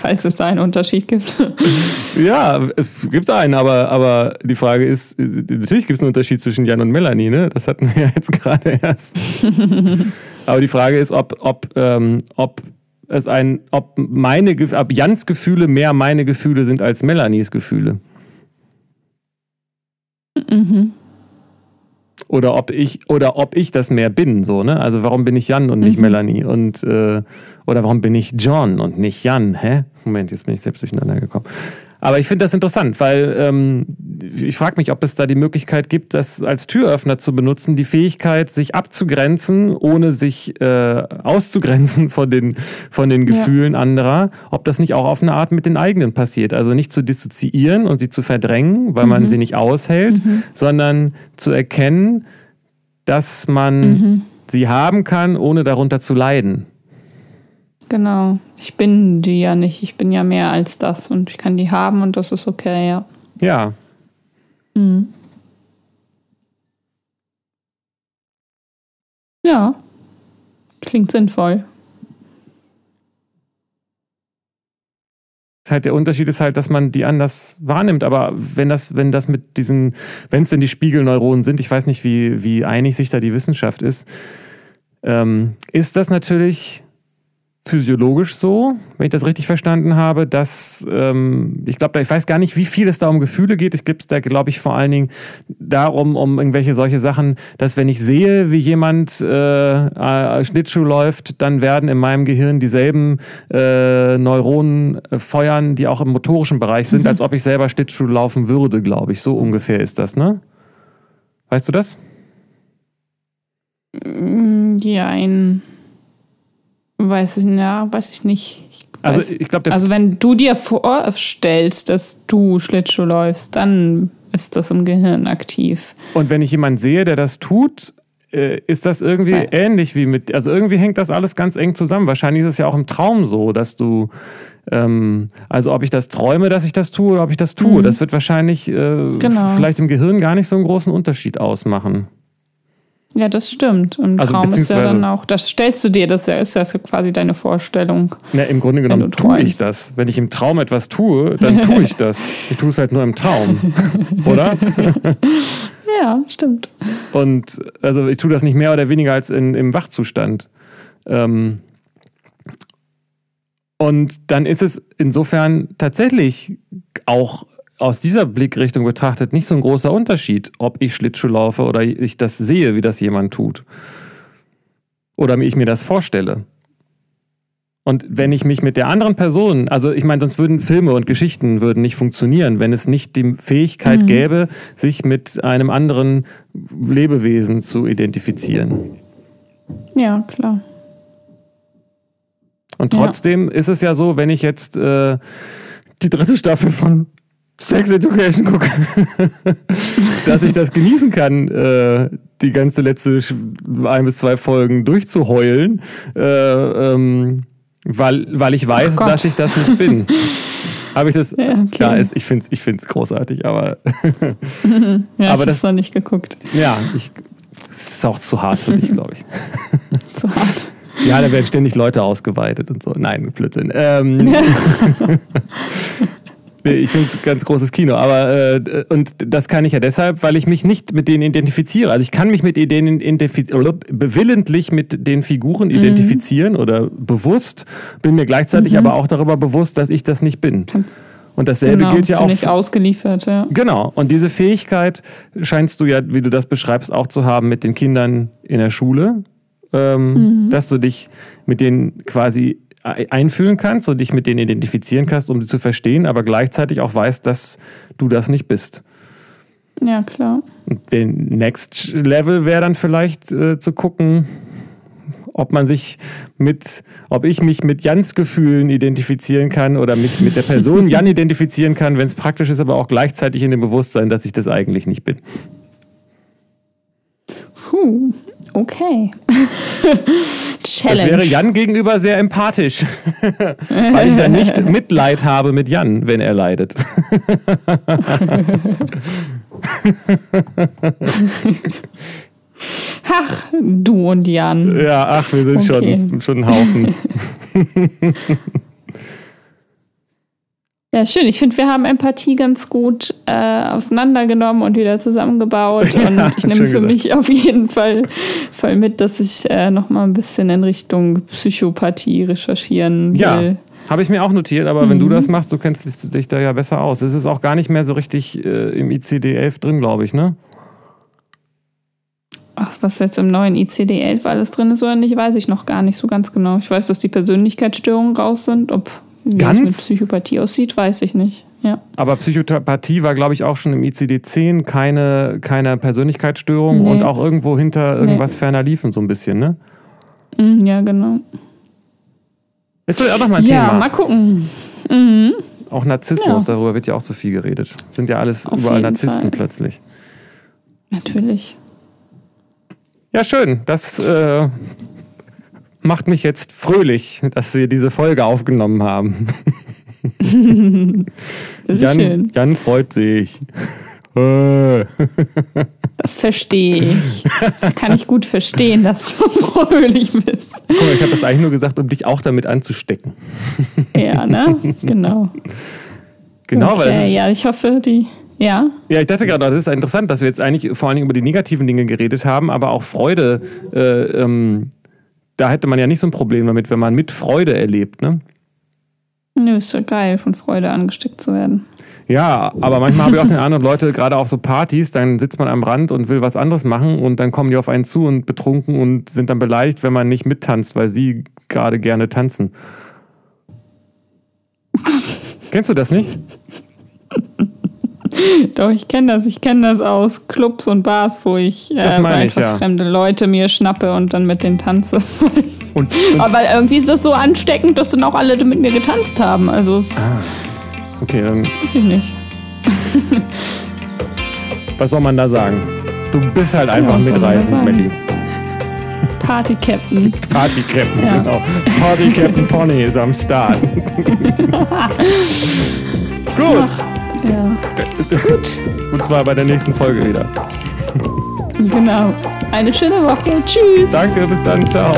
S2: Falls es da einen Unterschied gibt.
S1: Ja, es gibt einen, aber, aber die Frage ist, natürlich gibt es einen Unterschied zwischen Jan und Melanie, ne? Das hatten wir ja jetzt gerade erst. aber die Frage ist, ob, ob, ähm, ob es ein, ob meine, ob Jans Gefühle mehr meine Gefühle sind als Melanies Gefühle.
S2: Mhm.
S1: Oder ob ich, oder ob ich das mehr bin, so, ne? Also warum bin ich Jan und nicht
S2: Mhm.
S1: Melanie? Und äh, oder warum bin ich John und nicht Jan? Hä? Moment, jetzt bin ich selbst durcheinander gekommen. Aber ich finde das interessant, weil ähm, ich frage mich, ob es da die Möglichkeit gibt, das als Türöffner zu benutzen, die Fähigkeit, sich abzugrenzen, ohne sich äh, auszugrenzen von den, von den Gefühlen ja. anderer, ob das nicht auch auf eine Art mit den eigenen passiert. Also nicht zu dissoziieren und sie zu verdrängen, weil mhm. man sie nicht aushält, mhm. sondern zu erkennen, dass man mhm. sie haben kann, ohne darunter zu leiden.
S2: Genau. Ich bin die ja nicht. Ich bin ja mehr als das und ich kann die haben und das ist okay, ja.
S1: Ja. Mhm.
S2: Ja. Klingt sinnvoll.
S1: Halt der Unterschied ist halt, dass man die anders wahrnimmt. Aber wenn das, wenn das mit diesen, wenn es denn die Spiegelneuronen sind, ich weiß nicht, wie, wie einig sich da die Wissenschaft ist, ähm, ist das natürlich physiologisch so, wenn ich das richtig verstanden habe, dass ähm, ich glaube, ich weiß gar nicht, wie viel es da um Gefühle geht. Es gibt da, glaube ich, vor allen Dingen darum, um irgendwelche solche Sachen, dass wenn ich sehe, wie jemand äh, Schlittschuh läuft, dann werden in meinem Gehirn dieselben äh, Neuronen äh, feuern, die auch im motorischen Bereich sind, mhm. als ob ich selber Schlittschuh laufen würde, glaube ich. So ungefähr ist das, ne? Weißt du das?
S2: Mm, ja, ein Weiß ich, ja, weiß ich nicht. Ich
S1: also, weiß, ich glaub,
S2: also wenn du dir vorstellst, dass du Schlittschuh läufst, dann ist das im Gehirn aktiv.
S1: Und wenn ich jemanden sehe, der das tut, äh, ist das irgendwie Nein. ähnlich wie mit, also irgendwie hängt das alles ganz eng zusammen. Wahrscheinlich ist es ja auch im Traum so, dass du, ähm, also ob ich das träume, dass ich das tue oder ob ich das tue, mhm. das wird wahrscheinlich äh, genau. vielleicht im Gehirn gar nicht so einen großen Unterschied ausmachen.
S2: Ja, das stimmt. Im also, Traum ist ja dann auch, das stellst du dir, das ist ja quasi deine Vorstellung.
S1: Na, im Grunde genommen tue ich das. Wenn ich im Traum etwas tue, dann tue ich das. Ich tue es halt nur im Traum, oder?
S2: ja, stimmt.
S1: Und also ich tue das nicht mehr oder weniger als in, im Wachzustand. Ähm, und dann ist es insofern tatsächlich auch aus dieser Blickrichtung betrachtet nicht so ein großer Unterschied, ob ich Schlittschuh laufe oder ich das sehe, wie das jemand tut. Oder ich mir das vorstelle. Und wenn ich mich mit der anderen Person, also ich meine, sonst würden Filme und Geschichten würden nicht funktionieren, wenn es nicht die Fähigkeit mhm. gäbe, sich mit einem anderen Lebewesen zu identifizieren.
S2: Ja, klar.
S1: Und trotzdem ja. ist es ja so, wenn ich jetzt äh, die dritte Staffel von Sex Education gucke, dass ich das genießen kann, äh, die ganze letzte ein bis zwei Folgen durchzuheulen, äh, ähm, weil, weil ich weiß, dass ich das nicht bin. Habe ich das? Ja, okay. ja ist, ich finde es ich find's großartig, aber.
S2: ja, aber ich das noch nicht geguckt.
S1: Ja, ich, es ist auch zu hart für dich, glaube ich.
S2: zu hart.
S1: Ja, da werden ständig Leute ausgeweitet und so. Nein, Blödsinn. Ähm, ich finde es ganz großes Kino, aber äh, und das kann ich ja deshalb, weil ich mich nicht mit denen identifiziere. Also ich kann mich mit denen willentlich mit den Figuren mhm. identifizieren oder bewusst, bin mir gleichzeitig mhm. aber auch darüber bewusst, dass ich das nicht bin. Und dasselbe genau, gilt ja auch.
S2: Nicht ausgeliefert, ja.
S1: Genau. Und diese Fähigkeit scheinst du ja, wie du das beschreibst, auch zu haben mit den Kindern in der Schule, ähm, mhm. dass du dich mit denen quasi einfühlen kannst und dich mit denen identifizieren kannst, um sie zu verstehen, aber gleichzeitig auch weißt, dass du das nicht bist.
S2: Ja, klar.
S1: Der Next Level wäre dann vielleicht äh, zu gucken, ob man sich mit, ob ich mich mit Jans Gefühlen identifizieren kann oder mit, mit der Person Jan identifizieren kann, wenn es praktisch ist, aber auch gleichzeitig in dem Bewusstsein, dass ich das eigentlich nicht bin.
S2: Puh, okay.
S1: Challenge. Das wäre Jan gegenüber sehr empathisch, weil ich dann nicht Mitleid habe mit Jan, wenn er leidet.
S2: ach, du und Jan.
S1: Ja, ach, wir sind okay. schon, schon ein Haufen.
S2: Ja, schön. Ich finde, wir haben Empathie ganz gut äh, auseinandergenommen und wieder zusammengebaut. Ja, und ich nehme für gesagt. mich auf jeden Fall, Fall mit, dass ich äh, noch mal ein bisschen in Richtung Psychopathie recherchieren will. Ja.
S1: Habe ich mir auch notiert, aber mhm. wenn du mhm. das machst, du kennst dich, dich, da ja besser aus. Es ist auch gar nicht mehr so richtig äh, im ICD-11 drin, glaube ich, ne?
S2: Ach, was jetzt im neuen ICD-11 alles drin ist oder nicht, weiß ich noch gar nicht so ganz genau. Ich weiß, dass die Persönlichkeitsstörungen raus sind. Ob wie
S1: Ganz? es
S2: mit Psychopathie aussieht, weiß ich nicht. Ja.
S1: Aber Psychopathie war, glaube ich, auch schon im ICD-10 keine, keine Persönlichkeitsstörung
S2: Nee.
S1: und auch irgendwo hinter irgendwas
S2: Nee.
S1: ferner liefen, so ein bisschen, ne?
S2: Mm, Ja, genau.
S1: Ist doch auch noch mal ein
S2: Ja,
S1: Thema.
S2: mal gucken.
S1: Auch Narzissmus,
S2: Ja.
S1: darüber wird ja auch zu viel geredet. Sind ja alles
S2: Auf
S1: überall Narzissten
S2: Fall.
S1: plötzlich.
S2: Natürlich.
S1: Ja, schön. Das äh, macht mich jetzt fröhlich, dass wir diese Folge aufgenommen haben. Jan,
S2: schön.
S1: Jan freut sich. Äh.
S2: Das verstehe ich. Kann ich gut verstehen, dass du fröhlich bist.
S1: Guck mal, ich habe das eigentlich nur gesagt, um dich auch damit anzustecken.
S2: Ja, ne? Genau.
S1: Genau, weil
S2: okay,
S1: ist,
S2: ja, ich hoffe, die. Ja,
S1: Ja, ich dachte gerade, das ist interessant, dass wir jetzt eigentlich vor allen Dingen über die negativen Dinge geredet haben, aber auch Freude, äh, ähm, da hätte man ja nicht so ein Problem damit, wenn man mit Freude erlebt, ne?
S2: nö, ist ja geil, von Freude angesteckt zu werden.
S1: Ja, aber manchmal habe ich auch den Eindruck, Leute, gerade auf so Partys, dann sitzt man am Rand und will was anderes machen und dann kommen die auf einen zu und betrunken und sind dann beleidigt, wenn man nicht mittanzt, weil sie gerade gerne tanzen. Kennst du das nicht?
S2: Doch, ich kenne das. Ich kenne das aus Clubs und Bars, wo ich, äh,
S1: meine ich,
S2: einfach
S1: ja.
S2: fremde Leute mir schnappe und dann mit denen tanze.
S1: Und, und
S2: Aber irgendwie ist das so ansteckend, dass dann auch alle mit mir getanzt haben. Also, das
S1: Ah. okay, dann
S2: weiß ich nicht.
S1: was soll man da sagen? Du bist halt einfach
S2: da
S1: mitreisend? Melli.
S2: Party Captain.
S1: Party Captain,
S2: Ja.
S1: genau. Party Captain Pony ist am Start. Gut.
S2: Ja,
S1: Und zwar bei der nächsten Folge wieder.
S2: genau. Eine schöne Woche. Tschüss.
S1: Danke, bis dann, ciao.